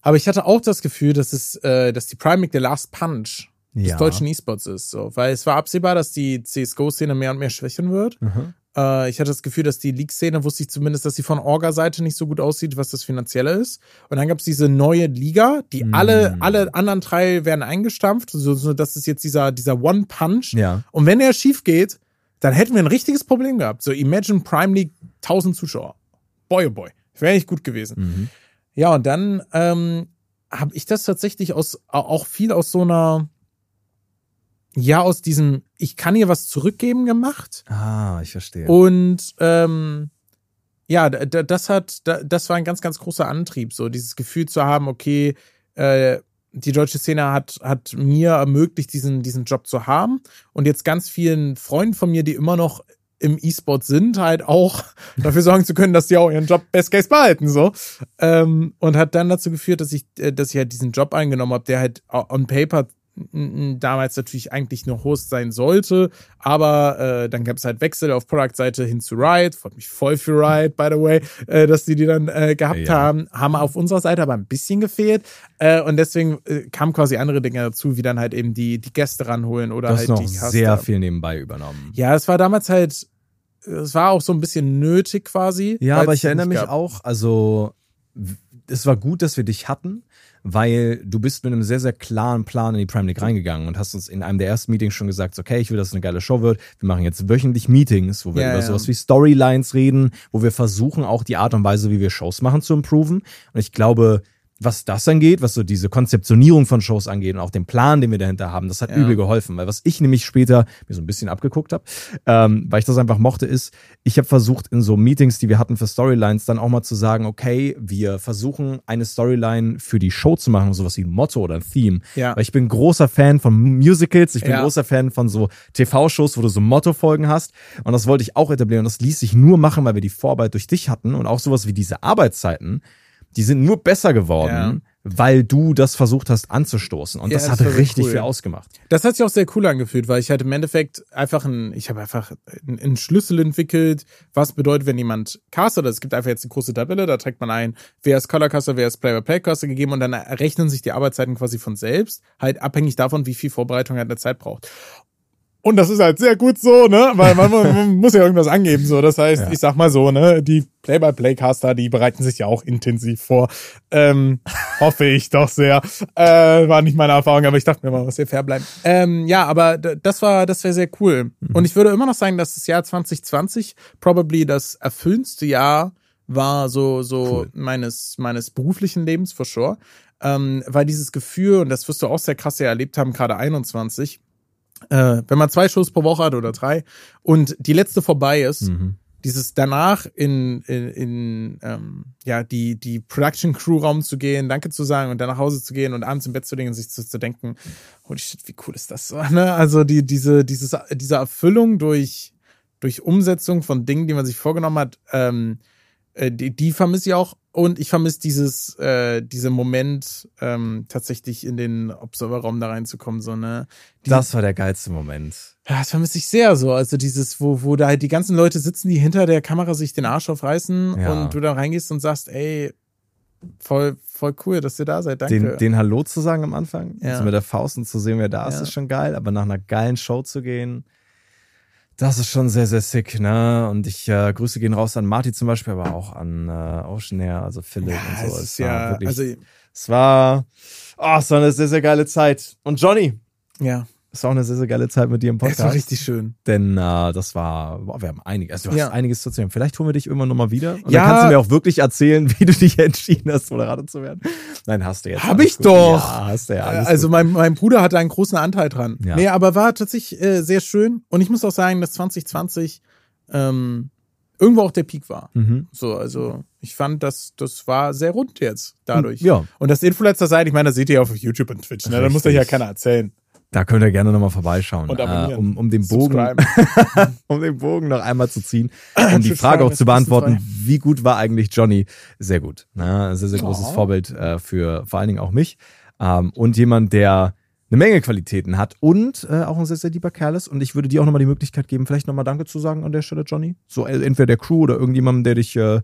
Aber ich hatte auch das Gefühl, dass es, äh, dass die League der Last Punch des Ja. deutschen E-Sports ist. So. Weil es war absehbar, dass die CSGO-Szene mehr und mehr schwächen wird. Mhm. Äh, ich hatte das Gefühl, dass die League-Szene, wusste ich zumindest, dass sie von Orga-Seite nicht so gut aussieht, was das Finanzielle ist. Und dann gab es diese neue Liga, die Mm. alle, alle anderen drei werden eingestampft. So, so das ist jetzt dieser, dieser One-Punch. Ja. Und wenn der schief geht, dann hätten wir ein richtiges Problem gehabt. So Imagine Prime League 1000 Zuschauer. Boy, oh boy. Wäre nicht gut gewesen. Mhm. Ja, und dann ähm, habe ich das tatsächlich aus auch viel aus so einer ja aus diesem ich kann hier was zurückgeben gemacht Ah, ich verstehe. und ähm, ja das hat das war ein ganz ganz großer Antrieb so dieses Gefühl zu haben okay äh, die deutsche Szene hat hat mir ermöglicht diesen diesen Job zu haben und jetzt ganz vielen Freunden von mir die immer noch im E-Sport sind, halt auch dafür sorgen zu können, dass die auch ihren Job Best Case behalten, so. Ähm, und hat dann dazu geführt, dass ich, äh, dass ich halt diesen Job eingenommen habe, der halt on paper damals natürlich eigentlich nur Host sein sollte, aber äh, dann gab es halt Wechsel auf Product-Seite hin zu Riot, freut mich voll für Riot, by the way, äh, dass die die dann äh, gehabt Ja. haben, haben auf unserer Seite aber ein bisschen gefehlt äh, und deswegen äh, kamen quasi andere Dinge dazu, wie dann halt eben die, die Gäste ranholen oder du hast halt noch die Caster. sehr viel nebenbei übernommen. Ja, es war damals halt, es war auch so ein bisschen nötig quasi. Ja, aber ich erinnere mich gab. auch, also es war gut, dass wir dich hatten, weil du bist mit einem sehr, sehr klaren Plan in die Prime League reingegangen und hast uns in einem der ersten Meetings schon gesagt, okay, ich will, dass es eine geile Show wird. Wir machen jetzt wöchentlich Meetings, wo wir Ja, über ja. sowas wie Storylines reden, wo wir versuchen, auch die Art und Weise, wie wir Shows machen, zu improven. Und ich glaube, was das angeht, was so diese Konzeptionierung von Shows angeht und auch den Plan, den wir dahinter haben, das hat Ja. übel geholfen. Weil was ich nämlich später mir so ein bisschen abgeguckt habe, ähm, weil ich das einfach mochte, ist, ich habe versucht, in so Meetings, die wir hatten für Storylines, dann auch mal zu sagen, okay, wir versuchen eine Storyline für die Show zu machen, sowas wie ein Motto oder ein Theme. Ja. Weil ich bin großer Fan von Musicals, ich bin Ja. großer Fan von so TV-Shows, wo du so Motto-Folgen hast. Und das wollte ich auch etablieren. Und das ließ sich nur machen, weil wir die Vorarbeit durch dich hatten und auch sowas wie diese Arbeitszeiten. Die sind nur besser geworden, Ja. weil du das versucht hast anzustoßen. Und Ja, das das hat richtig cool. viel ausgemacht. Das hat sich auch sehr cool angefühlt, weil ich halt im Endeffekt einfach ein, ich habe einfach einen Schlüssel entwickelt, was bedeutet, wenn jemand castet. Also es gibt einfach jetzt eine große Tabelle, da trägt man ein, wer ist Color Caster, wer ist Play-by-Play Caster gegeben und dann errechnen sich die Arbeitszeiten quasi von selbst, halt abhängig davon, wie viel Vorbereitung halt eine Zeit braucht. Und das ist halt sehr gut so, ne? Weil man, man muss ja irgendwas angeben, so. Das heißt, Ja. ich sag mal so, ne? Die Play-by-Play-Caster, die bereiten sich ja auch intensiv vor. Ähm, hoffe ich doch sehr. Äh, war nicht meine Erfahrung, aber ich dachte mir mal, was hier fair bleiben. Ähm, ja, aber das war, das wäre sehr cool. Und ich würde immer noch sagen, dass das Jahr 2020 probably das erfüllendste Jahr war, so, so Cool. meines, meines beruflichen Lebens, for sure. Ähm, weil dieses Gefühl, und das wirst du auch sehr krass ja erlebt haben, gerade 21, äh, wenn man zwei Shows pro Woche hat oder drei und die letzte vorbei ist, Mhm. dieses danach in, in, in ähm, ja, die, die Production Crew Raum zu gehen, Danke zu sagen und dann nach Hause zu gehen und abends im Bett zu liegen und sich zu, zu denken, holy shit, wie cool ist das so, ne? Also die, diese, dieses, diese Erfüllung durch, durch Umsetzung von Dingen, die man sich vorgenommen hat, ähm, äh, die, die vermisse ich auch und ich vermisse dieses, äh, diesen Moment, ähm, tatsächlich in den Observerraum da reinzukommen, so, ne? Diese- Das war der geilste Moment. ja, das vermisse ich sehr so. Also dieses, wo, wo da halt die ganzen Leute sitzen, die hinter der Kamera sich den Arsch aufreißen Ja. und du da reingehst und sagst, ey, voll, voll cool, dass ihr da seid. Danke. Den, den Hallo zu sagen am Anfang, Ja. also mit der Faust und zu sehen, wer da ist, Ja. ist schon geil. Aber nach einer geilen Show zu gehen, das ist schon sehr, sehr sick, ne? Und ich äh, Grüße gehen raus an Marty zum Beispiel, aber auch an äh, Ocean Air, also Philipp ja, und so. es ist war ja, wirklich, also, es war, oh, es war eine sehr, sehr geile Zeit. Und Johnny, ja, es war auch eine sehr, sehr geile Zeit mit dir im es war Podcast. richtig schön. Denn äh, das war, boah, wir haben einiges, also du Ja. hast einiges zu erzählen. Vielleicht holen wir dich irgendwann nochmal wieder. Und Ja. dann kannst du mir auch wirklich erzählen, wie du dich entschieden hast, Moderator zu werden. Nein, hast du jetzt. Hab ich gut. doch. Ja, hast du ja. Alles also gut. mein, mein Bruder hatte einen großen Anteil dran. Ja. Nee, aber war tatsächlich äh, sehr schön. Und ich muss auch sagen, dass 2020 ähm, irgendwo auch der Peak war. Mhm. So, also ich fand, dass das war sehr rund jetzt dadurch. Ja, Und das Influencer sein, ich meine, das seht ihr ja auf YouTube und Twitch, ne? Da muss euch ja keiner erzählen. Da könnt ihr gerne nochmal vorbeischauen, äh, um, um den Bogen, um den Bogen noch einmal zu ziehen, um die Frage auch zu beantworten, wie gut war eigentlich Johnny? Sehr gut. Ne? Sehr, sehr großes Oh. Vorbild äh, für vor allen Dingen auch mich. Ähm, und jemand, der eine Menge Qualitäten hat und äh, auch ein sehr, sehr lieber Kerl ist. Und ich würde dir auch nochmal die Möglichkeit geben, vielleicht nochmal Danke zu sagen an der Stelle, Johnny. So äh, entweder der Crew oder irgendjemandem, der dich äh,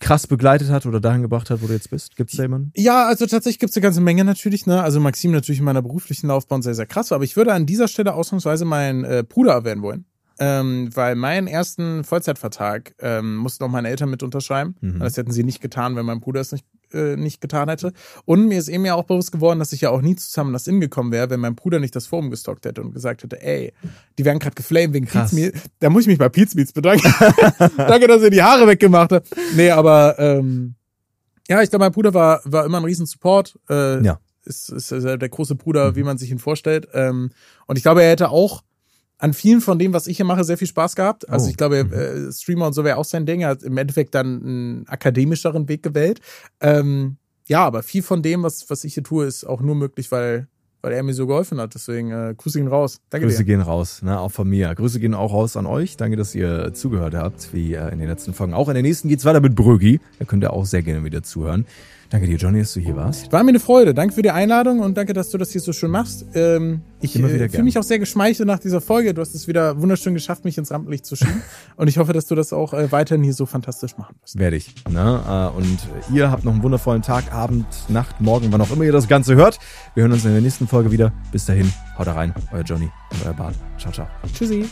krass begleitet hat oder dahin gebracht hat, wo du jetzt bist. Gibt es da jemanden? Ja, also tatsächlich gibt es eine ganze Menge natürlich. Ne? Also Maxim natürlich in meiner beruflichen Laufbahn sehr, sehr krass. Aber ich würde an dieser Stelle ausnahmsweise meinen äh, Bruder erwähnen wollen. Ähm, weil meinen ersten Vollzeitvertrag ähm, mussten auch meine Eltern mit unterschreiben. Mhm. Das hätten sie nicht getan, wenn mein Bruder es nicht, äh, nicht getan hätte. Und mir ist eben ja auch bewusst geworden, dass ich ja auch nie zusammen das Inn gekommen wäre, wenn mein Bruder nicht das Forum gestockt hätte und gesagt hätte, ey, die werden gerade geflamed wegen Krass. Pizmeal. Da muss ich mich bei Pizmeals bedanken. Danke, dass ihr die Haare weggemacht habt. Nee, aber ähm, ja, ich glaube, mein Bruder war, war immer ein riesen Support. Äh, Ja. Ist, ist äh, der große Bruder, wie man sich ihn vorstellt. Ähm, und ich glaube, er hätte auch an vielen von dem, was ich hier mache, sehr viel Spaß gehabt. Also Oh. ich glaube, äh, Streamer und so wäre auch sein Ding. Er hat im Endeffekt dann einen akademischeren Weg gewählt. Ähm, ja, aber viel von dem, was, was ich hier tue, ist auch nur möglich, weil, weil er mir so geholfen hat. Deswegen äh, Grüße ihn raus. Danke Grüße dir. gehen raus, ne, auch von mir. Grüße gehen auch raus an euch. Danke, dass ihr zugehört habt, wie äh, in den letzten Folgen. Auch in der nächsten geht's weiter mit Brögi. Da könnt ihr auch sehr gerne wieder zuhören. Danke dir, Johnny, dass du hier warst. War mir eine Freude. Danke für die Einladung und danke, dass du das hier so schön machst. Ähm, ich äh, fühle mich auch sehr geschmeichelt nach dieser Folge. Du hast es wieder wunderschön geschafft, mich ins Rampenlicht zu schieben. und ich hoffe, dass du das auch äh, weiterhin hier so fantastisch machen wirst. Werde ich. Ne? Äh, Und ihr habt noch einen wundervollen Tag, Abend, Nacht, Morgen, wann auch immer ihr das Ganze hört. Wir hören uns in der nächsten Folge wieder. Bis dahin, haut rein, euer Johnny und euer Bart. Ciao, ciao. Tschüssi.